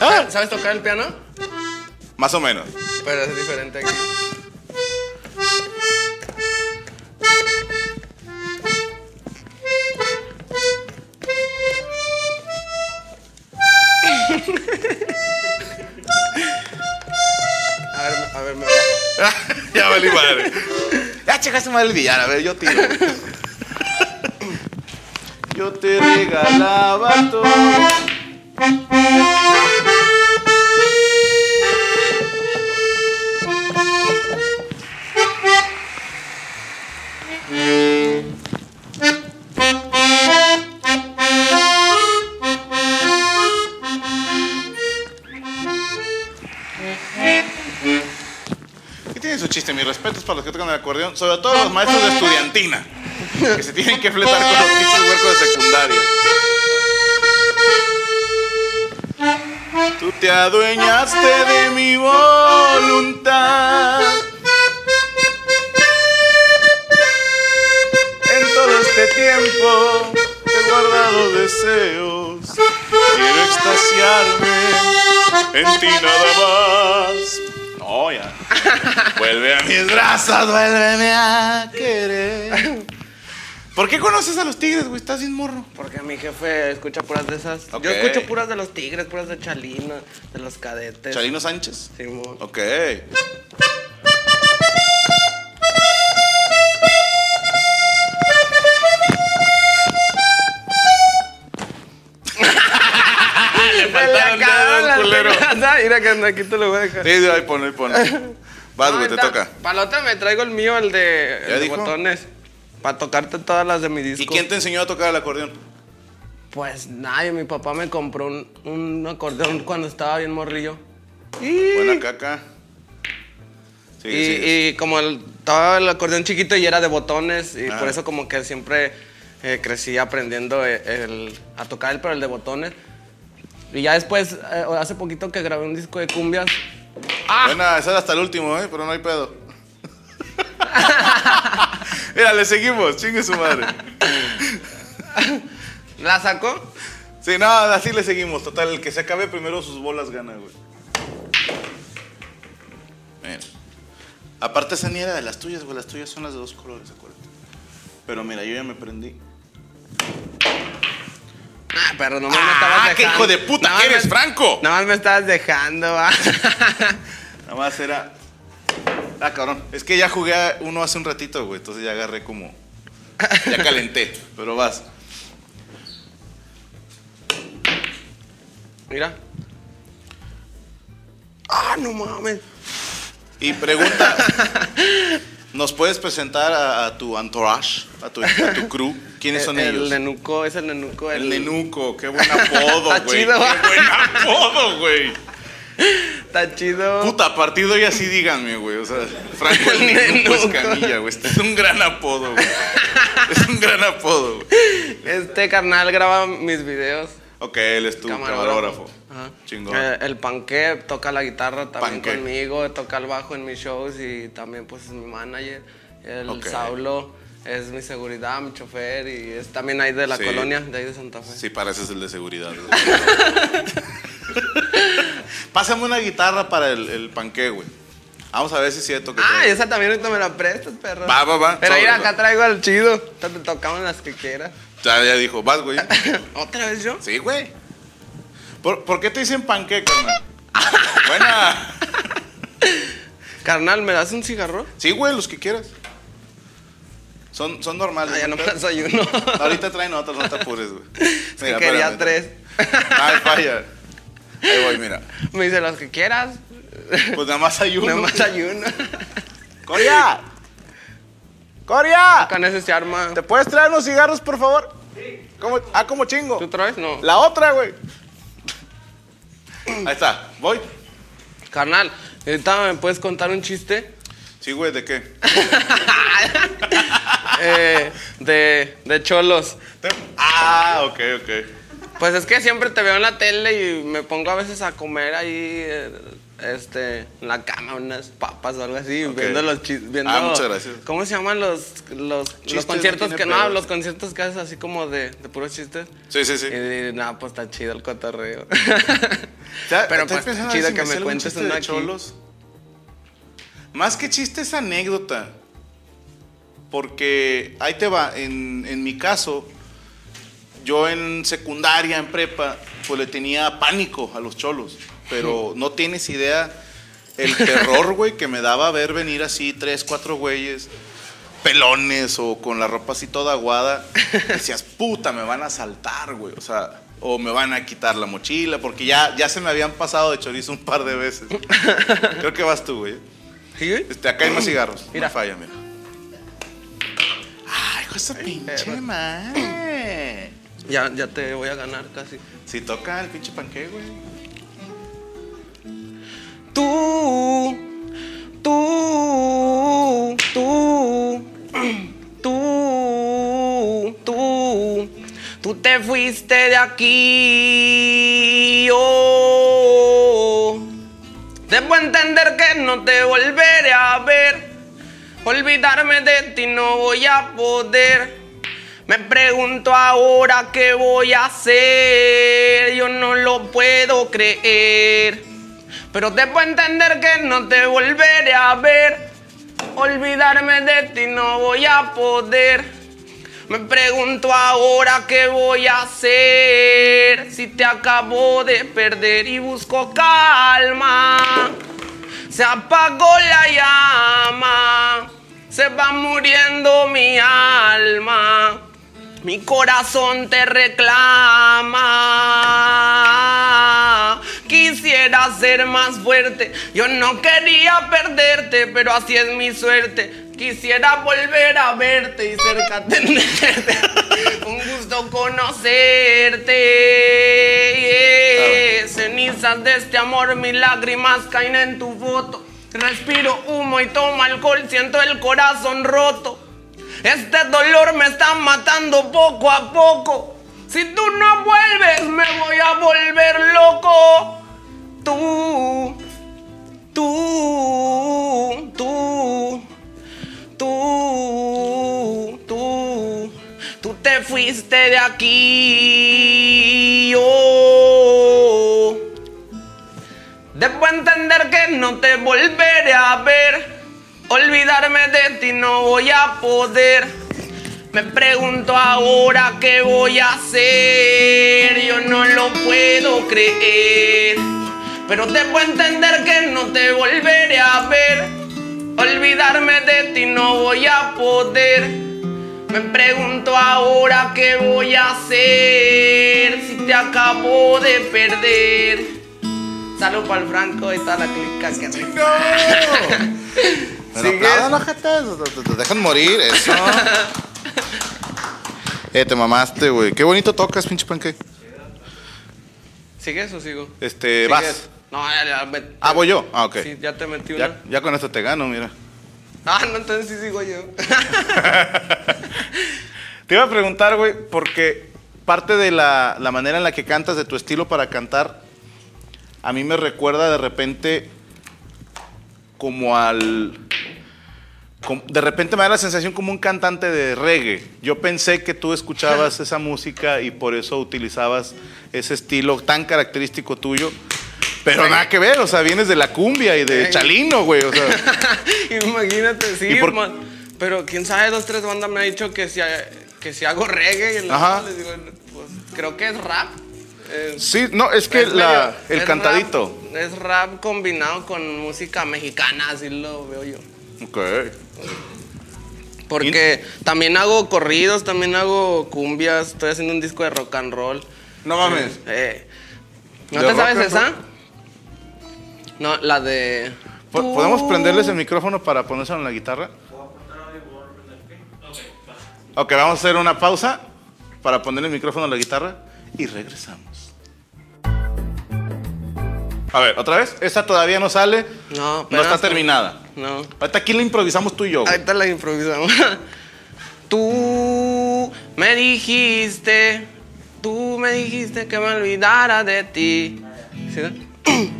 Ah, ¿Sabes tocar el piano? más o menos. Pero es diferente aquí. A ver, a ver, me va. (laughs) ya valí madre. Ya checaste mal el billar, a ver, yo tiro. (laughs) yo te regalaba todo. Acordeón, sobre todo los maestros de estudiantina, que se tienen que fletar con los pinches huercos de secundaria. Tú te adueñaste de mi voluntad. En todo este tiempo he guardado deseos. Quiero extasiarme en ti nada. Vuelve a mis brazos, vuélveme a querer. ¿Por qué conoces a los tigres, güey? Estás bien morro. Porque mi jefe escucha puras de esas. Yo escucho puras de los tigres, puras de Chalino, de los cadetes. Chalino Sánchez. Simón. Ok. Culero. Mira que aquí te lo voy a dejar. Sí, ahí pon, ahí pon. Vas, güey, te toca. Otra me traigo el mío, el de, botones. Para tocarte todas las de mi disco. ¿Y quién te enseñó a tocar el acordeón? Pues nadie, mi papá me compró un, un acordeón cuando estaba bien morrillo. Y, Buena caca. Sí, y, sí. y como el, estaba el acordeón chiquito y era de botones, y Ah. por eso como que siempre eh, crecí aprendiendo eh, el- a tocar el, pero el de botones. Y ya después, eh, hace poquito que grabé un disco de cumbias. ¡Ah! Buena, esa era hasta el último, ¿eh? Pero no hay pedo. (laughs) Mira, le seguimos, chingue su madre. ¿La sacó? Sí, no, así le seguimos. Total, el que se acabe primero sus bolas gana, güey. Mira. Aparte, esa ni era de las tuyas, güey. Las tuyas son las de dos colores, acuérdate. Pero mira, yo ya me prendí. Ah, pero nomás me ¡Ah, estabas qué dejando. hijo de puta que eres, me- Franco! Nada más me estabas dejando, va. Nada más era. Ah, cabrón. Es que ya jugué a uno hace un ratito, güey. Entonces ya agarré como. Ya calenté. (laughs) Pero vas. Mira. Ah, no mames. Y pregunta. (laughs) ¿Nos puedes presentar a, a tu entourage? A tu, a tu crew. ¿Quiénes (laughs) son el, ellos? El nenuco, es el nenuco. El nenuco, qué buen apodo, (laughs) güey. chido, Qué buen apodo, güey. Está chido. Puta, a partir de hoy así díganme, güey. O sea, Franco el Nenuco Nenuco. Escamilla, güey. Este es un gran apodo, güey. Es un gran apodo, güey. Este carnal graba mis videos. Ok, él es tu camarógrafo. Ajá. Chingón. Eh, el panque toca la guitarra también Panque. conmigo, toca el bajo en mis shows y también pues es mi manager. El Ok. Saulo es mi seguridad, mi chofer y es también ahí de la Sí. colonia, de ahí de Santa Fe. Sí, pareces el de seguridad. (laughs) Pásame una guitarra para el, el panque, güey. Vamos a ver si es cierto que. Ah, esa también ahorita me la prestas, perro. Va, va, va. Pero mira, acá traigo al chido. Te tocamos las que quieras. Ya, ya dijo, vas, güey. (laughs) ¿Otra vez yo? Sí, güey. ¿Por, por qué te dicen panque, carnal? (laughs) Buena. Carnal, ¿me das un cigarro? Sí, güey, los que quieras. Son, son normales. Ah, ya no me ¿no? desayuno. (laughs) Ahorita traen otros, no te apures, güey. Es que quería espérame. tres. Ay, falla. Ahí voy, mira. Me dice los que quieras. Pues nada más hay uno. Nada más hay uno. ¡Coria! ¡Coria! Con ese se arma. ¿Te puedes traer unos cigarros, por favor? Sí. Ah, como chingo. ¿Tú traes? No. La otra, güey. Ahí está, voy. Carnal, ahorita me puedes contar un chiste. Sí, güey, ¿de qué? (laughs) Eh, de, de cholos. Ah, ok, ok. Pues es que siempre te veo en la tele y me pongo a veces a comer ahí eh, este, en la cama unas papas o algo así, viendo los chis- viendo Ah, muchas gracias. ¿Cómo se llaman los los, los conciertos no que no, los conciertos que haces así como de, de puros chistes? Sí, sí, sí. Y, nada, pues está chido el cotorreo. (laughs) Pero pues chido si que me cuentes chiste una de cholos. Más que chiste es anécdota. Porque ahí te va, en, en mi caso, yo en secundaria, en prepa, pues le tenía pánico a los cholos. Pero (laughs) no tienes idea el terror, güey, que me daba ver venir así tres, cuatro güeyes pelones o con la ropa así toda aguada. Decías, puta, me van a saltar, güey. O sea, o me van a quitar la mochila, porque ya, ya se me habían pasado de chorizo un par de veces. Creo que vas tú, güey. ¿Sí? Este, acá hay más cigarros. Mira. No falla, mira. Ay, hijo esa pinche madre. Ya, ya te voy a ganar casi. Si toca el pinche panque, güey. Te fuiste de aquí. Oh. Debo entender que no te volveré a ver. Olvidarme de ti no voy a poder. Me pregunto ahora qué voy a hacer. Yo no lo puedo creer. Pero debo entender que no te volveré a ver. Olvidarme de ti no voy a poder. Me pregunto ahora qué voy a hacer. Si te acabo de perder y busco calma. Se apagó la llama. Se va muriendo mi alma. Mi corazón te reclama. Quisiera ser más fuerte. Yo no quería perderte, pero así es mi suerte. Quisiera volver a verte y cerca tenerte. (laughs) Un gusto conocerte. Cenizas de este amor, mis lágrimas caen en tu foto. Respiro humo y tomo alcohol, siento el corazón roto. Este dolor me está matando poco a poco. Si tú no vuelves, me voy a volver loco. Tú, tú, tú, tú, tú, tú te fuiste de aquí. Oh. Debo entender que no te volveré a ver. Olvidarme de ti no voy a poder. Me pregunto ahora qué voy a hacer. Yo no lo puedo creer. Pero debo entender que no te volveré a ver. Olvidarme de ti no voy a poder. Me pregunto ahora qué voy a hacer. Si te acabo de perder. Salud para el Franco y toda la clica que ¡No! (laughs) Aplaudan, ojete, te- te dejan morir, eso. (laughs) eh, te mamaste, güey. Qué bonito tocas, pinche panque. ¿Sigues o sigo? Este, ¿Sigues? vas. No, ya, ya, me- Ah, voy yo. Ah, ok. Sí, ya te metí una. Ya, ya con esto te gano, mira. Ah, no, entonces sí sigo yo. (laughs) Te iba a preguntar, güey, porque parte de la, la manera en la que cantas, de tu estilo para cantar, a mí me recuerda de repente como al... de repente me da la sensación como un cantante de reggae. Yo pensé que tú escuchabas esa música y por eso utilizabas ese estilo tan característico tuyo. Pero nada que ver, o sea, vienes de la cumbia y de. Chalino, güey. O sea, (laughs) Imagínate, sí, ¿Y por- man. Pero quién sabe, dos, tres bandas me ha dicho que si, que si hago reggae. y Ajá. les digo, pues, creo que es rap. Eh, sí, no, es que es la- medio- el es cantadito. rap- es rap combinado con música mexicana, así lo veo yo. Ok. Porque también hago corridos, también hago cumbias, estoy haciendo un disco de rock and roll. No mames. Eh, ¿No ¿De te rock sabes and esa? roll? No, la de. Po- ¿Podemos prenderles el micrófono para ponérselo en la guitarra? Ok, vamos a hacer una pausa para poner el micrófono en la guitarra y regresamos. A ver, otra vez. Esta todavía no sale. No, No pero está hasta- terminada. No. Ahorita aquí la improvisamos tú y yo. Ahorita la improvisamos. (laughs) Tú me dijiste, tú me dijiste que me olvidara de ti. ¿Sí, no? (laughs)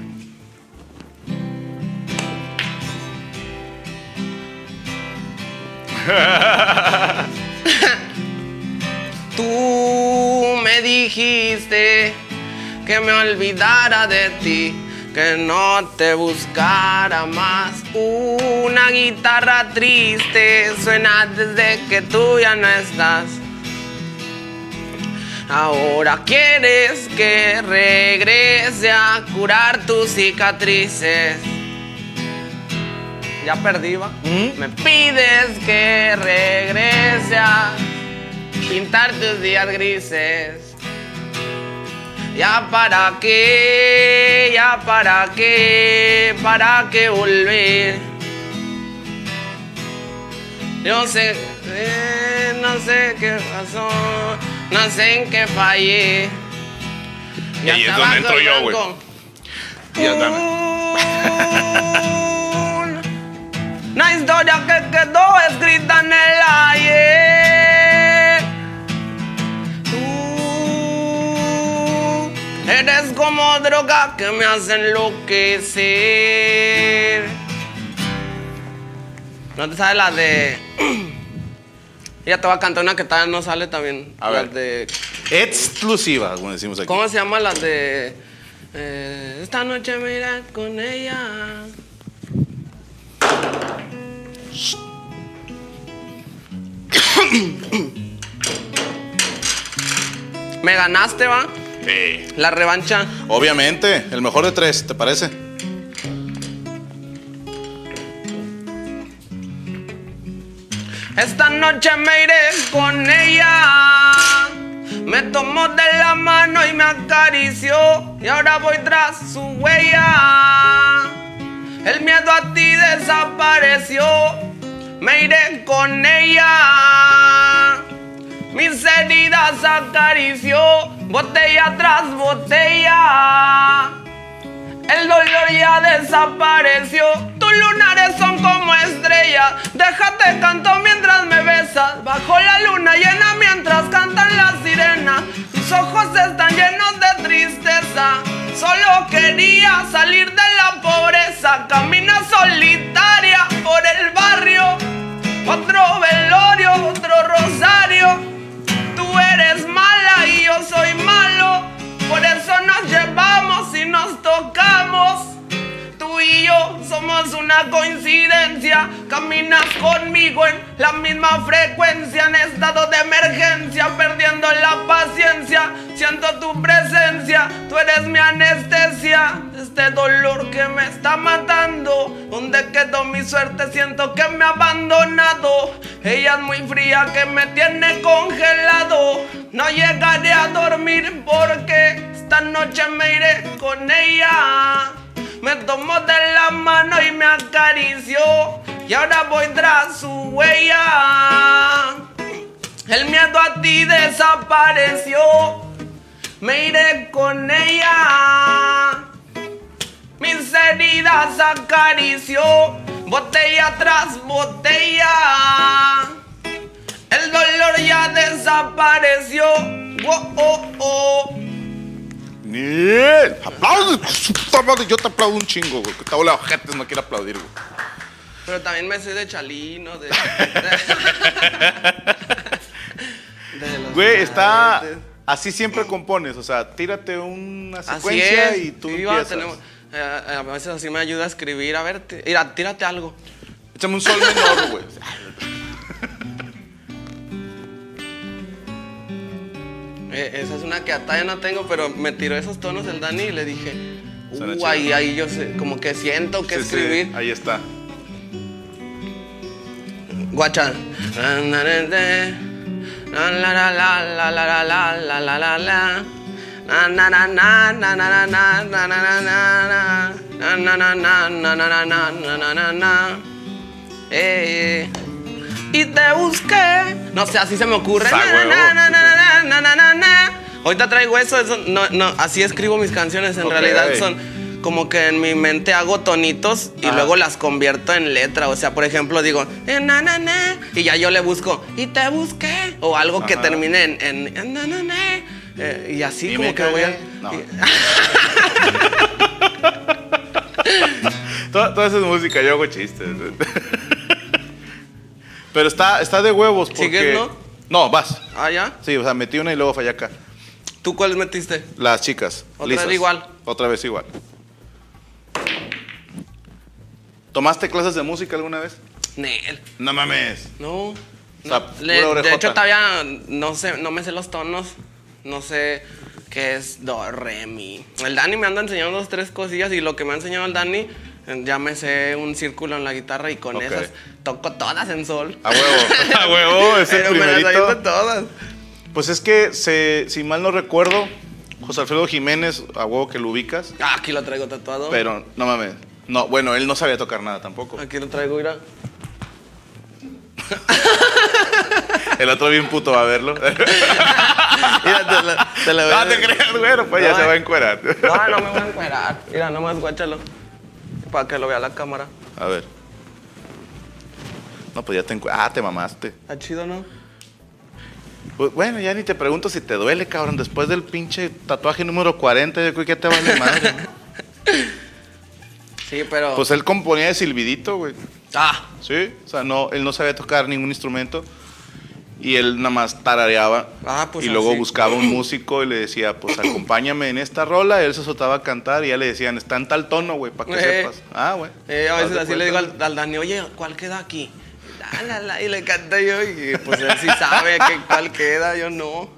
Tú me dijiste que me olvidara de ti, que no te buscara más. Una guitarra triste suena desde que tú ya no estás. Ahora quieres que regrese a curar tus cicatrices. Ya perdí, va. Me pides que regrese a pintar tus días grises. Ya para qué, ya para qué, para qué volver. Yo sé, eh, no sé qué pasó, no sé en qué fallé. Y ahí es donde entro yo, güey. Ya. Una historia que quedó escrita en el ayer. Eres como droga que me hace enloquecer. ¿No te sabes la de.? (clears throat) Ella te va a cantar una que tal no sale también. A ver. de. Exclusiva, como decimos aquí. ¿Cómo se llama la de. eh, esta noche me iré con ella? (coughs) Me ganaste, va. Sí. La revancha. Obviamente, el mejor de tres, ¿te parece? Esta noche me iré con ella. Me tomó de la mano y me acarició. Y ahora voy tras su huella. El miedo a ti desapareció. Me iré con ella. Mis heridas acarició. Botella tras botella. El dolor ya desapareció. Tus lunares son como estrellas. Déjate canto mientras me besas. Bajo la luna llena mientras cantan las sirenas. Tus ojos están llenos de tristeza. Solo quería salir de la pobreza. Camina solitaria por el barrio. Otro velorio, otro rosario. Eres mala y yo soy malo. Por eso nos llevamos y nos tocamos. Tú y yo somos una coincidencia. Caminas conmigo en la misma frecuencia. En estado de emergencia, perdiendo la paciencia. Siento tu presencia, tú eres mi anestesia. Este dolor que me está matando. ¿Dónde quedó mi suerte? Siento que me ha abandonado. Ella es muy fría que me tiene congelado. No llegaré a dormir porque esta noche me iré con ella. Me tomó de la mano y me acarició. Y ahora voy tras su huella. El miedo a ti desapareció. Me iré con ella. Mis heridas acarició. Botella tras botella. El dolor ya desapareció. Oh, oh, oh. Bien. Aplausos. Puta madre, Yo te aplaudo un chingo, güey. Que te la ojete, no quiero aplaudir, güey. Pero también me sé de Chalino, de. de- (laughs) de los Güey, está. Así siempre compones, o sea, tírate una Así secuencia es. y tú va, empiezas. tenemos- eh, a veces así me ayuda a escribir. A ver, t- mira, tírate algo. Échame un sol menor, güey. Eh, esa es una que todavía no tengo, pero me tiró esos tonos el Dani y le dije, uh, ahí, ahí yo sé, como que siento que Sí, sí, escribir. ahí está. Guacha. Y te busqué. No sé, así se me ocurre. Ahorita traigo eso, eso no, no, así escribo mis canciones, en realidad son como que en mi mente hago tonitos y luego las convierto en letra. O sea, por ejemplo, digo, eh, na, na, na, y ya yo le busco, y te busqué. O algo que termine en, en, en na, na, na, eh, y así Y como que voy a. No. Toda, toda esa es música, yo hago chistes. Pero está, está de huevos porque... ¿Sigues, no? No, vas. ah, ya. Sí, o sea, metí una y luego fallé acá. ¿Tú cuáles metiste? Las chicas. Otra lisas. vez igual. Otra vez igual. ¿Tomaste clases de música alguna vez? Nel. No mames. No. O sea, no. Le- de hecho, todavía no sé, no me sé los tonos. No sé qué es do, re, mi. El Dani me anda enseñando dos, tres cosillas y lo que me ha enseñado el Dani, ya me sé un círculo en la guitarra y con Ok. esas toco todas en sol. A huevo. (laughs) A huevo, es el Pero me las primerito. todas. Pues es que, se, si mal no recuerdo, José Alfredo Jiménez, a huevo que lo ubicas, Ah, aquí lo traigo tatuado. pero no mames. No, bueno, él no sabía tocar nada tampoco. Aquí lo traigo, mira. El otro bien puto va a verlo. (laughs) Mira, te la, te la a- Ah, te creas, güero, pues ya No, se va a eh. encuerar. (laughs) No, no me voy a encuerar. Mira, nomás guáchalo. Para que lo vea la cámara. A ver. No, pues ya te. Ah, te mamaste. Está chido, ¿no? Pues, bueno, ya ni te pregunto si te duele, cabrón. Después del pinche tatuaje número 40, yo creo que ya te vale madre. (laughs) Sí, pero. pues él componía de silbidito, güey. ah, Sí, o sea, no, él no sabía tocar ningún instrumento. Y él nada más tarareaba. Ah, pues y luego así. buscaba un músico y le decía, pues acompáñame en esta rola. Él se soltaba a cantar y ya le decían, está en tal tono, güey, para que Eh. sepas. Ah, güey. Eh, a veces así le digo al, al Dani, oye, ¿cuál queda aquí? La, la, la, y le canta yo, y pues él sí sabe que cuál queda, yo no.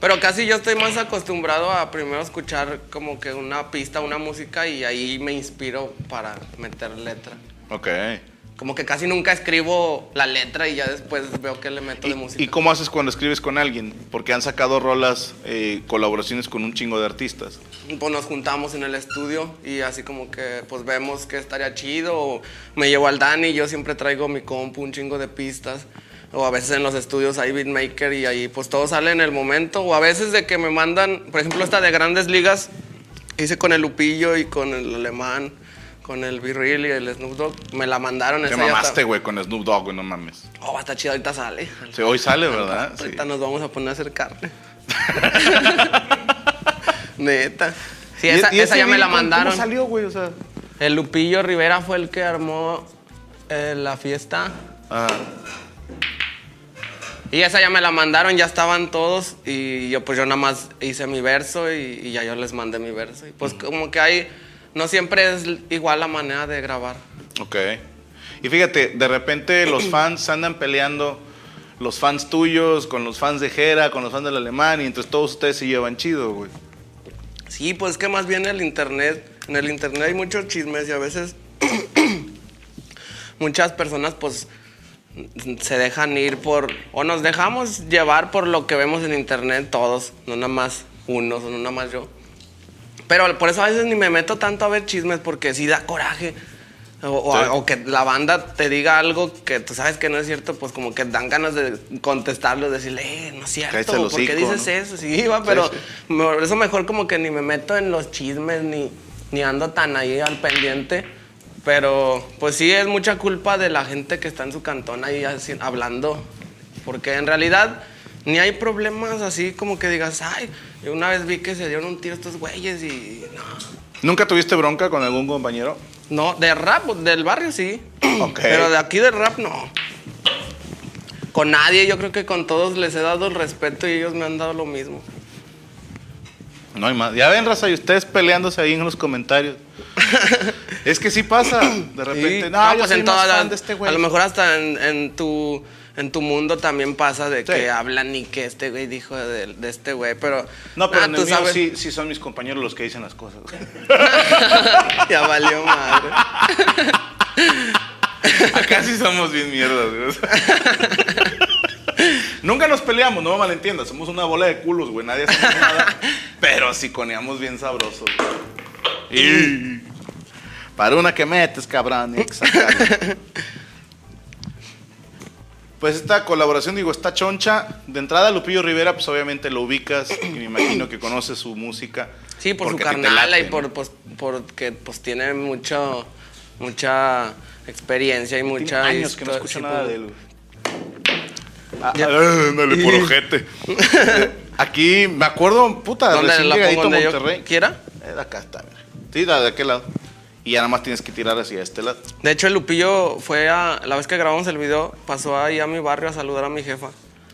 Pero casi yo estoy más acostumbrado a primero escuchar como que una pista, una música, y ahí me inspiro para meter letra. Ok. Como que casi nunca escribo la letra y ya después veo que le meto de música. ¿Y, ¿Y cómo haces cuando escribes con alguien? Porque han sacado rolas, eh, colaboraciones con un chingo de artistas. pues nos juntamos en el estudio y así como que pues vemos que estaría chido me llevo al Dani yo siempre traigo mi compu un chingo de pistas o a veces en los estudios hay beatmaker y ahí pues todo sale en el momento o a veces de que me mandan por ejemplo esta de grandes ligas hice con el Lupillo y con el alemán con el Virril y el Snoop Dogg me la mandaron Te esa ya mamaste, está- güey, con Snoop Dogg, güey, no mames. oh está chido ahorita sale Sí, hoy sale, ¿verdad? Sí. ahorita nos vamos a poner a hacer carne (laughs) neta sí ¿Y- esa, y esa ese ya me la cómo- mandaron ¿Cómo salió, güey? O sea, El Lupillo Rivera fue el que armó eh, la fiesta. ah, Y esa ya me la mandaron, ya estaban todos. Y yo pues yo nada más hice mi verso y, y ya yo les mandé mi verso. Y pues como que hay, no siempre es igual la manera de grabar. ok. Y fíjate, de repente los (clears throat) fans andan peleando, los fans tuyos con los fans de Jera, con los fans del alemán, y entonces todos ustedes se llevan chido, güey. Sí, pues es que más bien el internet, en el internet hay muchos chismes y a veces (clears throat) muchas personas pues se dejan ir por, o nos dejamos llevar por lo que vemos en internet todos, no nada más unos, o no nada más yo. Pero por eso a veces ni me meto tanto a ver chismes porque sí da coraje. O, o- Sí. o que la banda te diga algo que tú sabes que no es cierto, pues como que dan ganas de contestarlo, decirle, eh, no es cierto, ¿por qué dices ¿no? eso? Sí, va, pero sí. por eso mejor como que ni me meto en los chismes, ni, ni ando tan ahí al pendiente. Pero pues sí es mucha culpa de la gente que está en su cantón ahí así, hablando. Porque en realidad ni hay problemas así como que digas, ay, yo una vez vi que se dieron un tiro estos güeyes y no. ¿Nunca tuviste bronca con algún compañero? No, de rap, del barrio sí. (clears throat) Ok. Pero de aquí de rap no. Con nadie, yo creo que con todos les he dado el respeto y ellos me han dado lo mismo. No hay más. Ya ven, raza, y ustedes peleándose ahí en los comentarios. (laughs) es que sí pasa. De repente, Sí. no, yo pues soy en más toda la- fan de este güey. A lo mejor hasta en, en tu en tu mundo también pasa de Sí. que hablan y que este güey dijo de, de este güey, pero No, pero ah, en tú el mío sí, sí son mis compañeros los que dicen las cosas. (laughs) ya valió madre. (laughs) Acá sí somos bien mierdas. güey. (laughs) Nunca nos peleamos, no me malentiendas. Somos una bola de culos, güey. Nadie hacemos nada. Pero sí coneamos bien sabrosos. güey. Y... Para una que metes, cabrón. Exactamente. Pues esta colaboración, digo, está choncha. De entrada, Lupillo Rivera, pues obviamente lo ubicas y me imagino que conoces su música. Sí, por su carnala late, y por, ¿no? pues, porque pues tiene mucho, mucha experiencia y Tiene mucha... años que no escucho sí, nada pues, de él. Ah, ándale, por ojete. (laughs) Aquí, me acuerdo, puta, ¿Dónde recién la pongo donde Monterrey. yo quiera? Eh, de acá está. Sí, de aquel lado. Y ya nada más tienes que tirar hacia este lado. De hecho, el Lupillo fue a... La vez que grabamos el video, pasó ahí a mi barrio a saludar a mi jefa.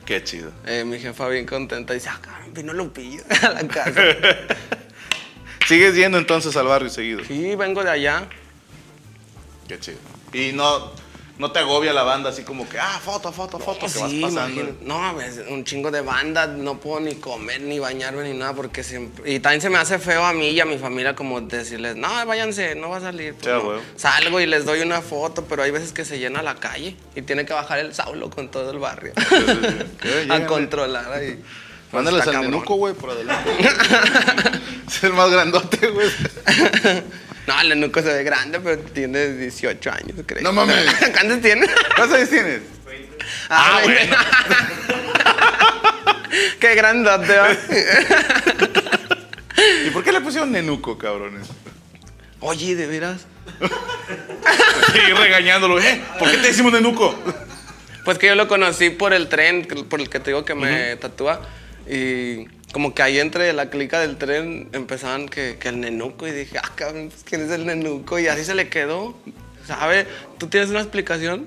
Qué chido. Eh, mi jefa bien contenta dice, ah, vino Lupillo (laughs) a la casa. (laughs) Sigues yendo entonces al barrio seguido. sí, vengo de allá. Qué chido. Y no, no te agobia la banda así como que, ah, foto, foto, foto, que vas Sí, pasando. No, es un chingo de banda, no puedo ni comer, ni bañarme, ni nada, porque siempre... Y también se me hace feo a mí y a mi familia como decirles, no, váyanse, no va a salir. Pues Sí, no. Salgo y les doy una foto, pero hay veces que se llena la calle y tiene que bajar el saulo con todo el barrio. (laughs) ¿Qué? a controlar ahí. Pues Mándales está al nenuco, güey, por adelante. (laughs) es el más grandote, güey. (laughs) No, el nenuco se ve grande, pero tiene 18 años, creo. No mames. (laughs) ¿Cuántos tiene? ¿Cuántos años tienes? Ah, bueno. (laughs) Qué grandote, ¿va? (laughs) ¿Y por qué le pusieron nenuco, cabrones? Oye, ¿de veras? Y regañándolo, ¿eh? ¿Por qué te decimos nenuco? Pues que yo lo conocí por el tren, por el que te digo que me tatúa. Y como que ahí entre la clica del tren empezaban que, que el nenuco. Y dije, ah, cabrón, pues, ¿quién es el nenuco? Y así se le quedó. ¿Sabe? ¿Tú tienes una explicación?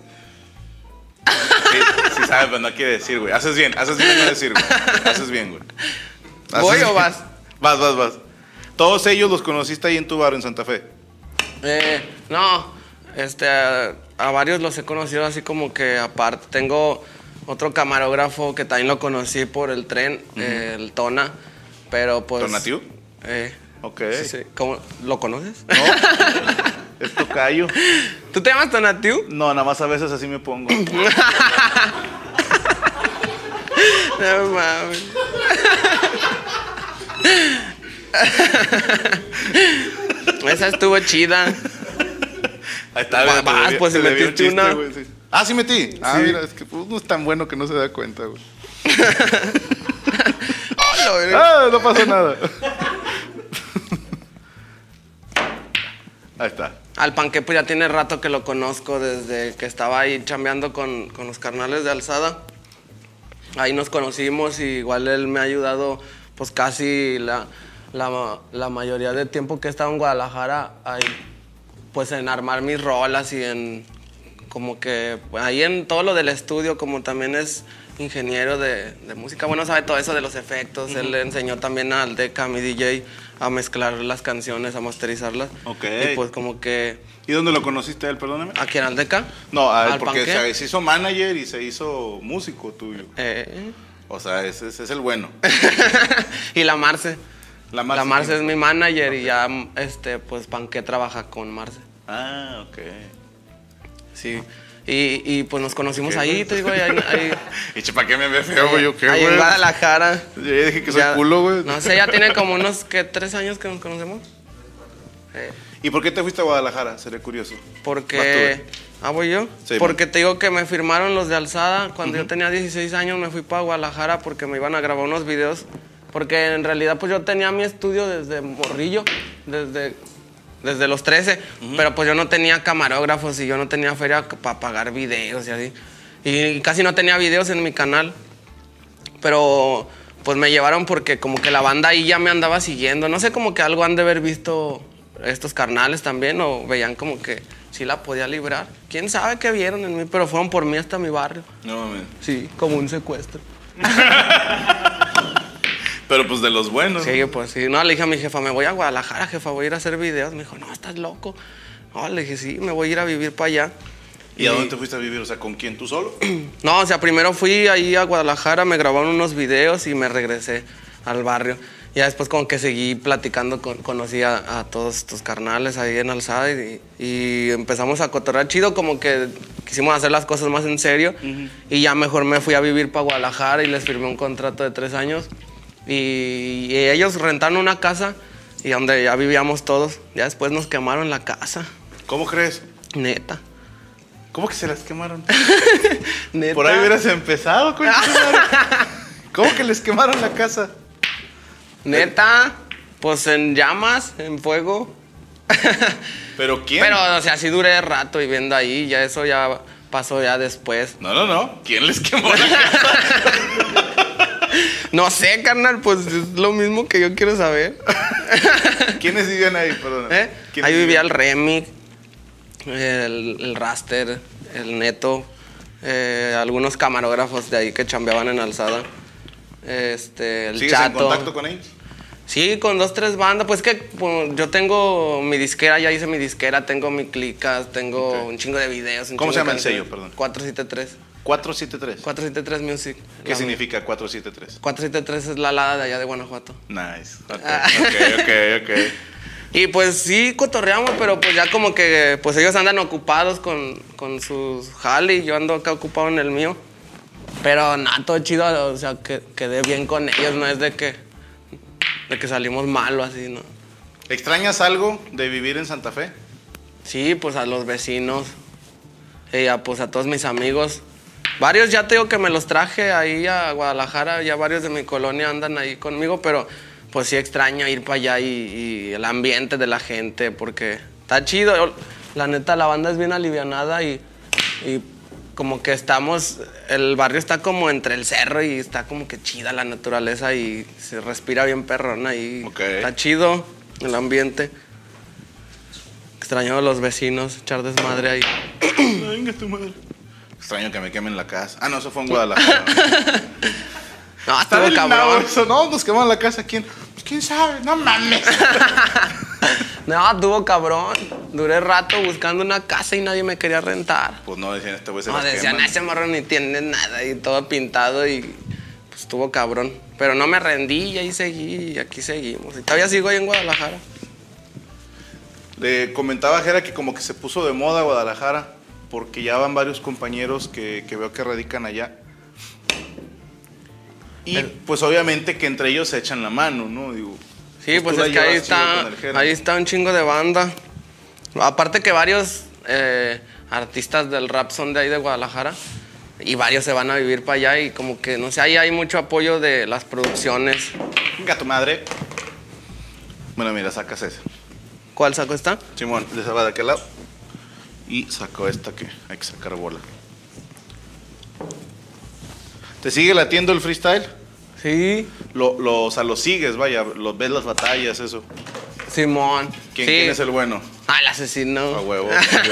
Sí, sí sabes, pero no quiere decir, güey. Haces bien, haces bien en no decir, güey. Haces bien, güey. Haces ¿Voy o vas? Vas, vas, vas. Todos ellos los conociste ahí en tu barrio en Santa Fe. Eh, no, este, a, a varios los he conocido así como que aparte. Tengo otro camarógrafo que también lo conocí por el tren, eh, el Tona, pero pues... ¿Tonatiu? Eh, Ok. sí, sí. ¿Cómo? ¿Lo conoces? No, (laughs) es tocayo. ¿Tú te llamas Tonatiu? No, nada más a veces así me pongo. (laughs) No mames. (laughs) Esa estuvo chida. Ahí está, vas, pues, si metiste una. güey, sí. Ah, sí metí. Ah, Sí. mira, es que uno es tan bueno que no se da cuenta, güey. (laughs) Ah, no pasó nada. Ahí está. Al panque pues ya tiene rato que lo conozco desde que estaba ahí chambeando con, con los carnales de alzada. Ahí nos conocimos y igual él me ha ayudado pues casi la, la, la mayoría del tiempo que he estado en Guadalajara ahí, pues en armar mis rolas y en como que pues, ahí en todo lo del estudio como también es ingeniero de, de música, bueno sabe todo eso de los efectos, él le enseñó también al Deca, a mi DJ, a mezclar las canciones, a masterizarlas. Ok. Y pues como que ¿Y dónde lo conociste él, perdóname? ¿A quién? ¿Al Deca? No, a él ¿Al porque Panque? se, se hizo manager y se hizo músico tuyo. Eh, O sea, ese, ese es el bueno. (laughs) y la Marce. La La Marce Marce, quién es mi manager y ya, este, pues, Panque trabaja con Marce. Ah, ok. Sí. Y, y, pues nos conocimos ¿Qué, ahí, güey? te digo, ahí, ahí, (laughs) ¿Y para qué me ve feo, güey? ¿Yo qué, ahí en güey? Guadalajara. Yo ya dije que soy Ya- culo, güey. No sé, ya tiene como unos, ¿qué? ¿Tres años que nos conocemos? Eh, ¿Y por qué te fuiste a Guadalajara? Seré curioso. Porque... Ah, voy yo. Sí, porque te digo que me firmaron los de Alzada. Cuando yo tenía 16 años me fui para Guadalajara porque me iban a grabar unos videos. Porque en realidad pues yo tenía mi estudio desde morrillo, desde, desde los 13. Pero pues yo no tenía camarógrafos y yo no tenía feria para pagar videos y así. Y casi no tenía videos en mi canal. Pero pues me llevaron porque como que la banda ahí ya me andaba siguiendo. No sé, como que algo han de haber visto estos carnales también o veían como que sí la podía librar. ¿Quién sabe qué vieron en mí? Pero fueron por mí hasta mi barrio. No mames. Sí, como un secuestro. (laughs) Pero pues de los buenos. Sí, pues sí. No, le dije a mi jefa, me voy a Guadalajara, jefa, voy a ir a hacer videos. Me dijo, no, estás loco. No, le dije, sí, me voy a ir a vivir para allá. ¿Y a dónde te fuiste a vivir? O sea, ¿con quién? ¿Tú solo? (clears throat) No, o sea, primero fui ahí a Guadalajara, me grabaron unos videos y me regresé al barrio. Ya después como que seguí platicando, con, conocí a, a todos estos carnales ahí en Alzada y, y empezamos a cotorrear chido, como que quisimos hacer las cosas más en serio. Y ya mejor me fui a vivir para Guadalajara y les firmé un contrato de tres años. Y, y ellos rentaron una casa y donde ya vivíamos todos. Ya después nos quemaron la casa, ¿Cómo crees? neta. ¿Cómo que se las quemaron? (laughs) Neta. Por ahí hubieras empezado, coño. (laughs) ¿Cómo que les quemaron la casa? Neta, pues en llamas, en fuego. (laughs) ¿Pero quién? Pero, o sea, sí duré rato viviendo ahí, ya eso ya pasó ya después. No, no, no. ¿Quién les quemó la casa? No sé, carnal, pues es lo mismo que yo quiero saber. (laughs) ¿Quiénes vivían ahí? Perdón. ¿Eh? ¿Quiénes Ahí vivía el Remic, el, el Raster, el Neto, eh, algunos camarógrafos de ahí que chambeaban en alzada. Este, el ¿Sigues en Chato. contacto con ellos? Sí, con dos, tres bandas. Pues que pues, yo tengo mi disquera, ya hice mi disquera, tengo mi clicas, tengo un chingo de videos. un ¿Cómo se llama el sello, perdón? 473. 473. 473 Music. ¿Qué La- significa 473? 473 es la alada de allá de Guanajuato. Nice. Ok, Ah. ok, ok, ok. (laughs) Y pues sí, cotorreamos, pero pues ya como que pues ellos andan ocupados con, con sus jale y yo ando acá ocupado en el mío. Pero nada, todo chido, o sea, que quedé bien con ellos, no es de que, de que salimos mal o así, ¿no? ¿Extrañas algo de vivir en Santa Fe? Sí, pues a los vecinos y a, pues a todos mis amigos. Varios ya te digo que me los traje ahí a Guadalajara, ya varios de mi colonia andan ahí conmigo, pero pues sí extraño ir para allá y, y el ambiente de la gente, porque está chido. La neta, la banda es bien alivianada y, y como que estamos, el barrio está como entre el cerro y está como que chida la naturaleza y se respira bien perrona y Ok. está chido el ambiente. Extraño a los vecinos, echar desmadre ahí. (coughs) Venga tu madre. Extraño que me quemen la casa. Ah, no, eso fue en Guadalajara. (laughs) No, nabo cabrón. eso. No, nos quemaron la casa. ¿Quién? Pues quién sabe. No mames. (laughs) No, estuvo cabrón. Duré rato buscando una casa y nadie me quería rentar. Pues no, decían, este güey se No, decían, ese morro ni tiene nada y todo pintado y pues estuvo cabrón. Pero no me rendí y ahí seguí y aquí seguimos. Y todavía sigo ahí en Guadalajara. Le comentaba a Jera que como que se puso de moda Guadalajara, porque ya van varios compañeros que, que veo que radican allá. Y pues obviamente que entre ellos se echan la mano, ¿no? Digo, Sí, pues pues, es que ahí está, ahí está un chingo de banda. Aparte que varios eh, artistas del rap son de ahí de Guadalajara y varios se van a vivir para allá y como que, no sé, ahí hay mucho apoyo de las producciones. Venga tu madre. Bueno, mira, sacas esa. ¿Cuál saco está? Simón, le va de aquel lado. Y sacó esta que hay que sacar bola. ¿Te sigue latiendo el freestyle? Sí. Lo, lo, o sea, lo sigues, vaya, lo, ves las batallas, eso. Simón. ¿Quién, sí. quién es el bueno? Ah, el asesino. A huevo.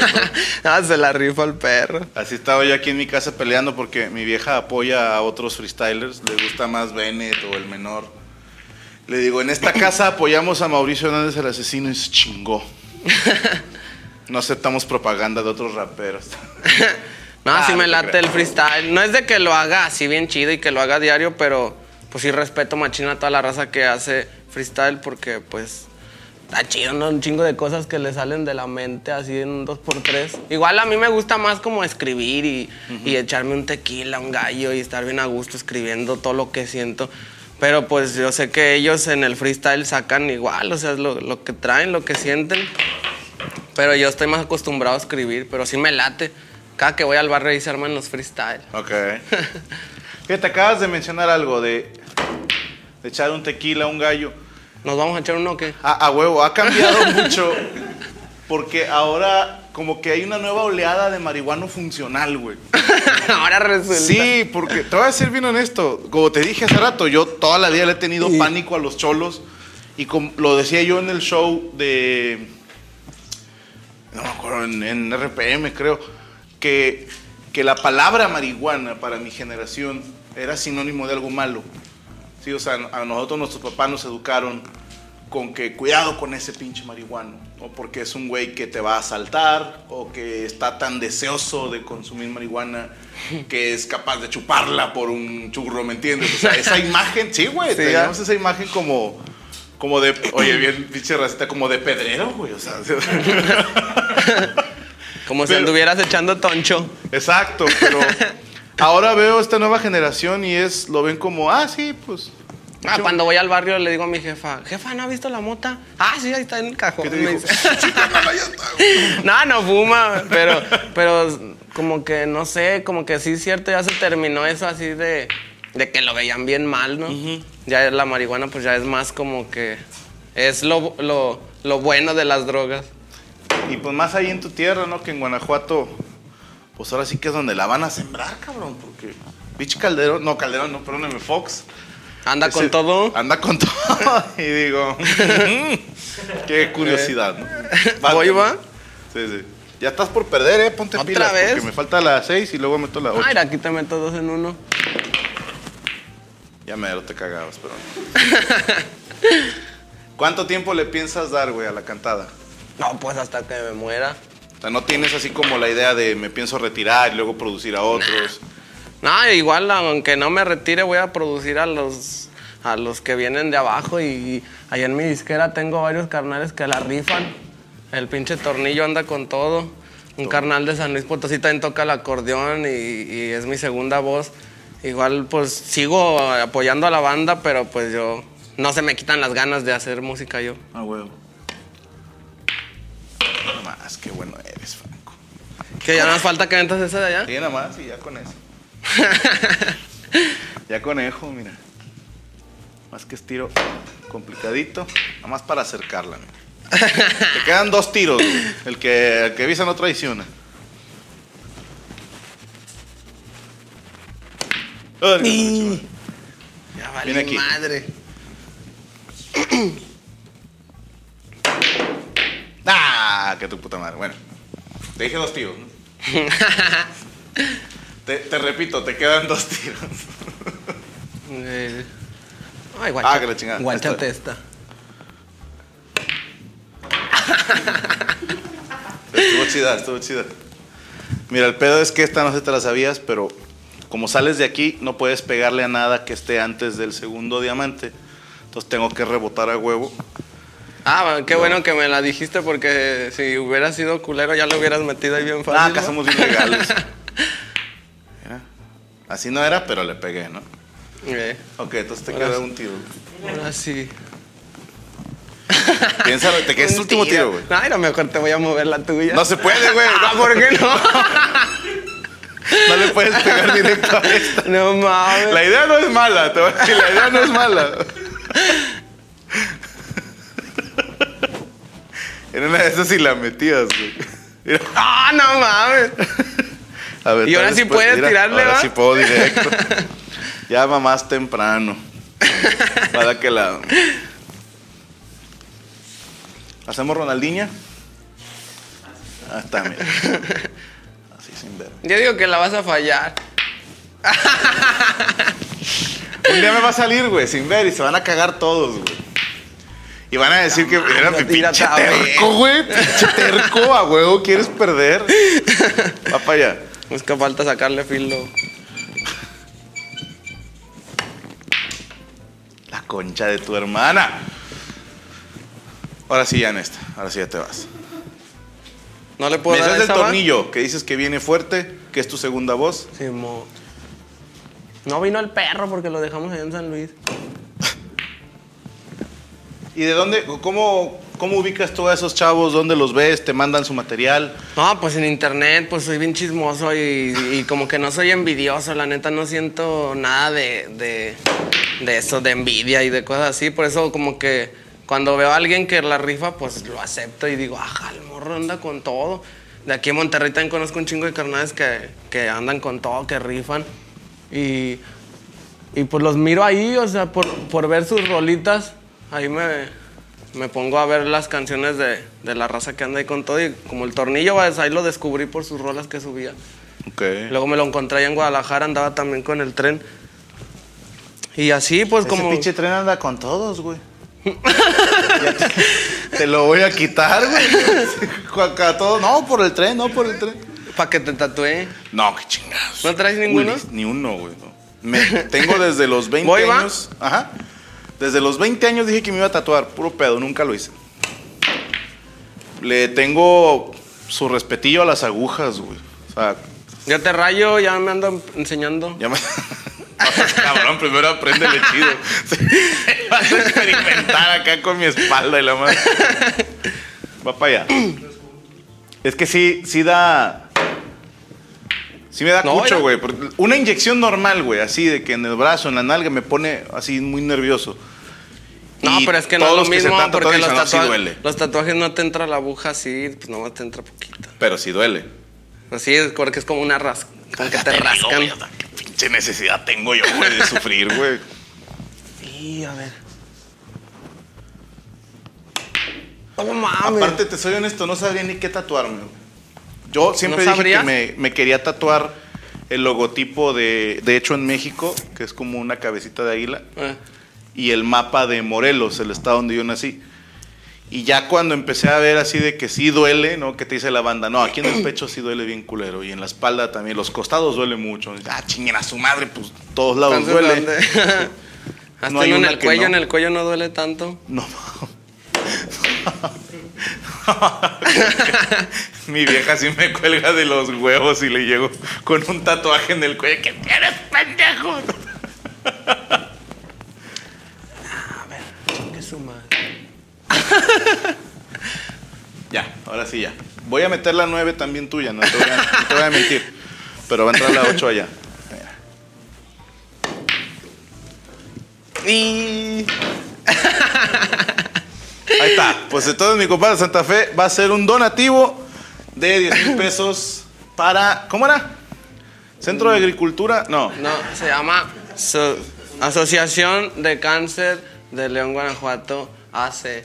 (laughs) ah, se la rifa el perro. Así estaba yo aquí en mi casa peleando porque mi vieja apoya a otros freestylers, le gusta más Bennett o el menor. Le digo, en esta casa apoyamos a Mauricio Hernández el asesino y se chingó. (laughs) No aceptamos propaganda de otros raperos. (laughs) No, Ah, no me te late el freestyle. No es de que lo haga así bien chido y que lo haga diario, pero pues sí respeto machina a toda la raza que hace freestyle porque pues está chido, ¿no? Un chingo de cosas que le salen de la mente así en un 2x3. Igual a mí me gusta más como escribir y, y echarme un tequila, un gallo y estar bien a gusto escribiendo todo lo que siento. Pero pues yo sé que ellos en el freestyle sacan igual, o sea, es lo, lo que traen, lo que sienten. Pero yo estoy más acostumbrado a escribir, pero sí me late. Cada que voy al barrio ahí se arman los freestyle. Ok. (laughs) Fíjate, acabas de mencionar algo de, de echar un tequila, un gallo. ¿Nos vamos a echar uno o qué? A, a huevo, ha cambiado (laughs) mucho porque ahora como que hay una nueva oleada de marihuano funcional, güey. (laughs) Ahora resulta. Sí, porque te voy a ser bien honesto. Como te dije hace rato, yo toda la vida le he tenido Y- pánico a los cholos. Y como lo decía yo en el show de. No me acuerdo, en, en RPM creo. Que, que la palabra marihuana para mi generación era sinónimo de algo malo. Sí, o sea, a nosotros nuestros papás nos educaron con que cuidado con ese pinche marihuano, o porque es un güey que te va a asaltar, o que está tan deseoso de consumir marihuana que es capaz de chuparla por un churro, ¿me entiendes? O sea, esa (laughs) imagen, sí, güey, Sí, teníamos ya. esa imagen como, como de, oye, bien, pinche racista, como de pedrero, güey, o sea, (laughs) Como si anduvieras echando toncho. exacto, pero ahora veo esta nueva generación y es, lo ven como, ah, sí, pues. Ah, yo- cuando voy al barrio le digo a mi jefa, jefa, ¿no ha visto la mota? Ah, sí, ahí está en el cajón. ¿Qué te dijo? (laughs) no, no fuma, pero, pero como que, no sé, como que sí es cierto, ya se terminó eso así de, de que lo veían bien mal, ¿no? Ya la marihuana pues ya es más como que es lo, lo, lo bueno de las drogas. Y pues más ahí en tu tierra, ¿no? Que en Guanajuato, pues ahora sí que es donde la van a sembrar, cabrón. Porque Bitch Calderón, no, Calderón, no, perdóname, Fox. Anda ese- con todo. Anda con (laughs) todo. y digo, qué curiosidad, ¿no? (laughs) ¿Voy, va? Sí, sí. Ya estás por perder, ¿eh? Ponte ¿Otra pilas. vez? Porque me falta la 6 y luego meto la 8. Ay, aquí te meto dos en uno. Ya mero te cagabas, pero. ¿Cuánto tiempo le piensas dar, güey, a la cantada? No, pues hasta que me muera. O sea, no tienes así como la idea de me pienso retirar y luego producir a otros. No, igual, aunque no me retire, voy a producir a los, a los que vienen de abajo. Y ahí en mi disquera tengo varios carnales que la rifan. El pinche tornillo anda con todo. Un carnal de San Luis Potosí también toca el acordeón y, y es mi segunda voz. Igual, pues sigo apoyando a la banda, pero pues yo. No se me quitan las ganas de hacer música yo. Ah, huevo. Nada más, qué bueno eres, Franco. Que ya no más falta que ventas esa de allá. Sí, nada más y ya con eso. (laughs) ya conejo, mira. Más que estiro complicadito. Nada más para acercarla. mira. Te quedan dos tiros, güey. El que, el que avisa no traiciona. Ay, Y- Ya vale Viene aquí. madre. (clears throat) ¡Ah! Que tu puta madre. Bueno, te dije dos tiros. ¿no? (laughs) te, te repito, te quedan dos tiros. Eh, Ay, Ah, guacha, que la chingada. Guáchate esta. Estuvo chida, estuvo chida. Mira, el pedo es que esta no se te la sabías, pero como sales de aquí, no puedes pegarle a nada que esté antes del segundo diamante. Entonces tengo que rebotar a huevo. Ah, qué bueno que me la dijiste porque si hubiera sido culero ya lo hubieras metido ahí bien fácil. Ah, ¿no? acá somos bien legales. (laughs) Mira, así no era, pero le pegué, ¿no? Eh, Ok, entonces te Ahora queda sí. un tiro. ahora sí. (laughs) Piénsalo, te queda este (laughs) último tiro, güey. Ay, no, mejor te voy a mover la tuya. No se puede, güey. Ah, ¿por qué no? No le puedes pegar directo a esta. no mames. La idea no es mala, te voy a decir, la idea no es mala. En una de esas sí la metías, güey. Mira, Ah, no mames. (laughs) a ver, Y ahora sí puedes- puedes tirarle, Ahora ¿va? sí puedo directo. Ya va más temprano. (laughs) ¿Para qué lado? ¿Hacemos Ronaldinha? Ah, está, mira. (laughs) Así sin ver. Yo digo que la vas a fallar. Un día me va a salir, güey, sin ver y se van a cagar todos, güey. Y van a decir que era mi pinche terco, güey. Pinche terco, a huevo, ¿quieres perder? Va para allá. Es que falta sacarle filo. La concha de tu hermana. Ahora sí ya en esta. Ahora sí ya te vas. No le puedo Me dar das el va? tornillo que dices que viene fuerte, que es tu segunda voz. Sí, mo. No vino el perro porque lo dejamos allá en San Luis. ¿Y de dónde, cómo, cómo ubicas tú a esos chavos? ¿Dónde los ves? ¿Te mandan su material? No, pues en internet, pues soy bien chismoso y, y como que no soy envidioso, la neta no siento nada de, de, de eso, de envidia y de cosas así. Por eso como que cuando veo a alguien que la rifa, pues lo acepto y digo, ajá, el morro anda con todo. De aquí en Monterrey también conozco un chingo de carnales que, que andan con todo, que rifan. Y, y pues los miro ahí, o sea, por, por ver sus rolitas, ahí me, me pongo a ver las canciones de, de la raza que anda ahí con todo. Y como el tornillo, ahí lo descubrí por sus rolas que subía. Ok. Luego me lo encontré allá en Guadalajara, andaba también con el tren. Y así, pues Ese como... pinche tren anda con todos, güey. (laughs) Te, te lo voy a quitar, güey. (laughs) Acá todo, no, por el tren, no por el tren. Para que te tatúe. No, qué chingados. ¿No traes ninguno? Uli, ni uno, güey. no. Me- tengo desde los 20 ¿Voy, va? años. Ajá. Desde los 20 años dije que me iba a tatuar. Puro pedo, nunca lo hice. Le tengo su respetillo a las agujas, güey. O sea, Yo te rayo, ya me ando enseñando. ya me. (laughs) Cabrón, primero apréndele chido. (laughs) Vas a experimentar acá con mi espalda y la madre. Va para allá. Es que sí, sí da. Sí me da No, mucho, ya. güey. Una inyección normal, güey, así de que en el brazo, en la nalga, me pone así muy nervioso. No, pero es que no es lo que mismo porque tatuando los, dicen, "No, sí tatua- duele. los tatuajes no te entra la aguja así, pues nomás te entra poquito. Pero sí duele. Así es, porque es como una ras... como que te rascan. Güey, qué pinche necesidad tengo yo, güey, de sufrir, güey. Y a ver. Mames. Aparte, te soy honesto, no sabría ni qué tatuarme. güey. Yo siempre ¿No dije que me, me quería tatuar el logotipo de, de hecho en México, que es como una cabecita de águila, Eh, y el mapa de Morelos, el estado donde yo nací. Y ya cuando empecé a ver así de que sí duele, ¿no? Que te dice la banda, no, aquí en el pecho sí duele bien culero, y en la espalda también, los costados duele mucho. Ah, chinguen a su madre, pues todos lados entonces, duele. (laughs) (laughs) Hasta No hay en el cuello, no. en el cuello no duele tanto. No. (laughs) Mi vieja sí me cuelga de los huevos y le llego con un tatuaje en el cuello. ¿Qué tienes, pendejo? Chingue su madre. (laughs) Ya, ahora sí ya. Voy a meter la 9 también tuya, no te voy a, no te voy a mentir. Pero va a entrar la 8 allá. Y... Ahí está. Pues entonces mi compadre Santa Fe va a ser un donativo de 10 mil pesos para. ¿Cómo era? Centro de Agricultura. No. No, se llama So- Asociación de Cáncer de León, Guanajuato, AC.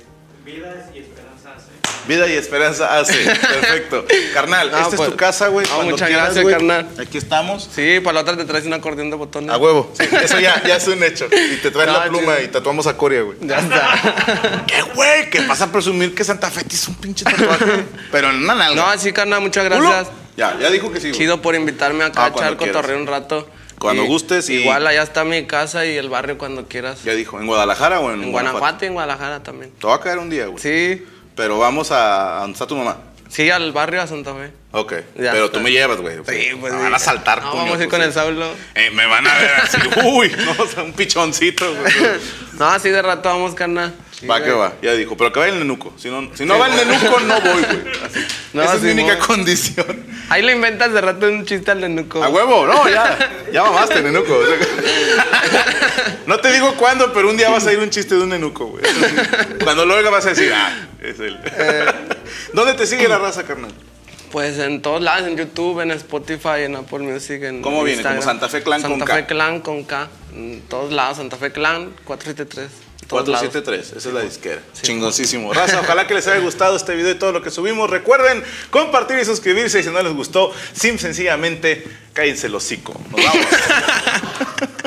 Vida y esperanza hace. Perfecto. (laughs) Carnal, esta pues. es tu casa, güey. Muchas quieras, gracias, carnal. Aquí estamos. Sí, para la otra te traes un acordeón de botones. A huevo. Sí, (laughs) eso ya, ya es un hecho. Y te traes No, la pluma y tatuamos a Coria, güey. Ya está. (laughs) ¿Qué, güey? Que vas a presumir que Santa Fe te hizo un pinche tatuaje. Pero en una nalga. No, sí, carnal, muchas gracias. Ya, ya dijo que sí. güey. Chido por invitarme acá Ah, a echar cotorreo un rato. Cuando gustes y- Igual allá está mi casa y el barrio cuando quieras. Ya dijo. ¿En Guadalajara o en, En Guanajuato y en Guadalajara también. Te va a caer un día, güey. Sí, Pero vamos a. ¿a ¿Dónde está tu mamá? sí, al barrio a Santa Fe. Ok. Ya pero está. tú me llevas, güey. Sí, pues Me van a saltar, No, puño, vamos a ir pues, con sí. el Saulo. Eh, me van a ver así. (laughs) Uy, no, o sea, un pichoncito, güey. (laughs) No, así de rato vamos, carnal. Sí, Va güey. que va, ya dijo, pero que vaya el nenuco. Si no, si no va el nenuco, no voy, güey. (laughs) Así. No, Esa es mi única no. condición. Ahí le inventas de rato un chiste al nenuco. A huevo, no, ya. Ya mamaste, nenuco. (laughs) No te digo cuándo, pero un día vas a ir un chiste de un nenuco, güey. Cuando lo oiga vas a decir, ah, es él. Eh. (laughs) ¿Dónde te sigue la raza, carnal? Pues en todos lados, en YouTube, en Spotify, en Apple Music, en ¿Cómo viene? Instagram. Como Santa Fe Clan con Santa K. Fe Clan con K. En todos lados, Santa Fe Clan 473. Todos lados. 473, esa es la disquera. Chingoncísimo. Raza, ojalá que les haya gustado este video y todo lo que subimos. Recuerden compartir y suscribirse. Y si no les gustó, sim sencillamente cállense el hocico. Nos vamos. (laughs)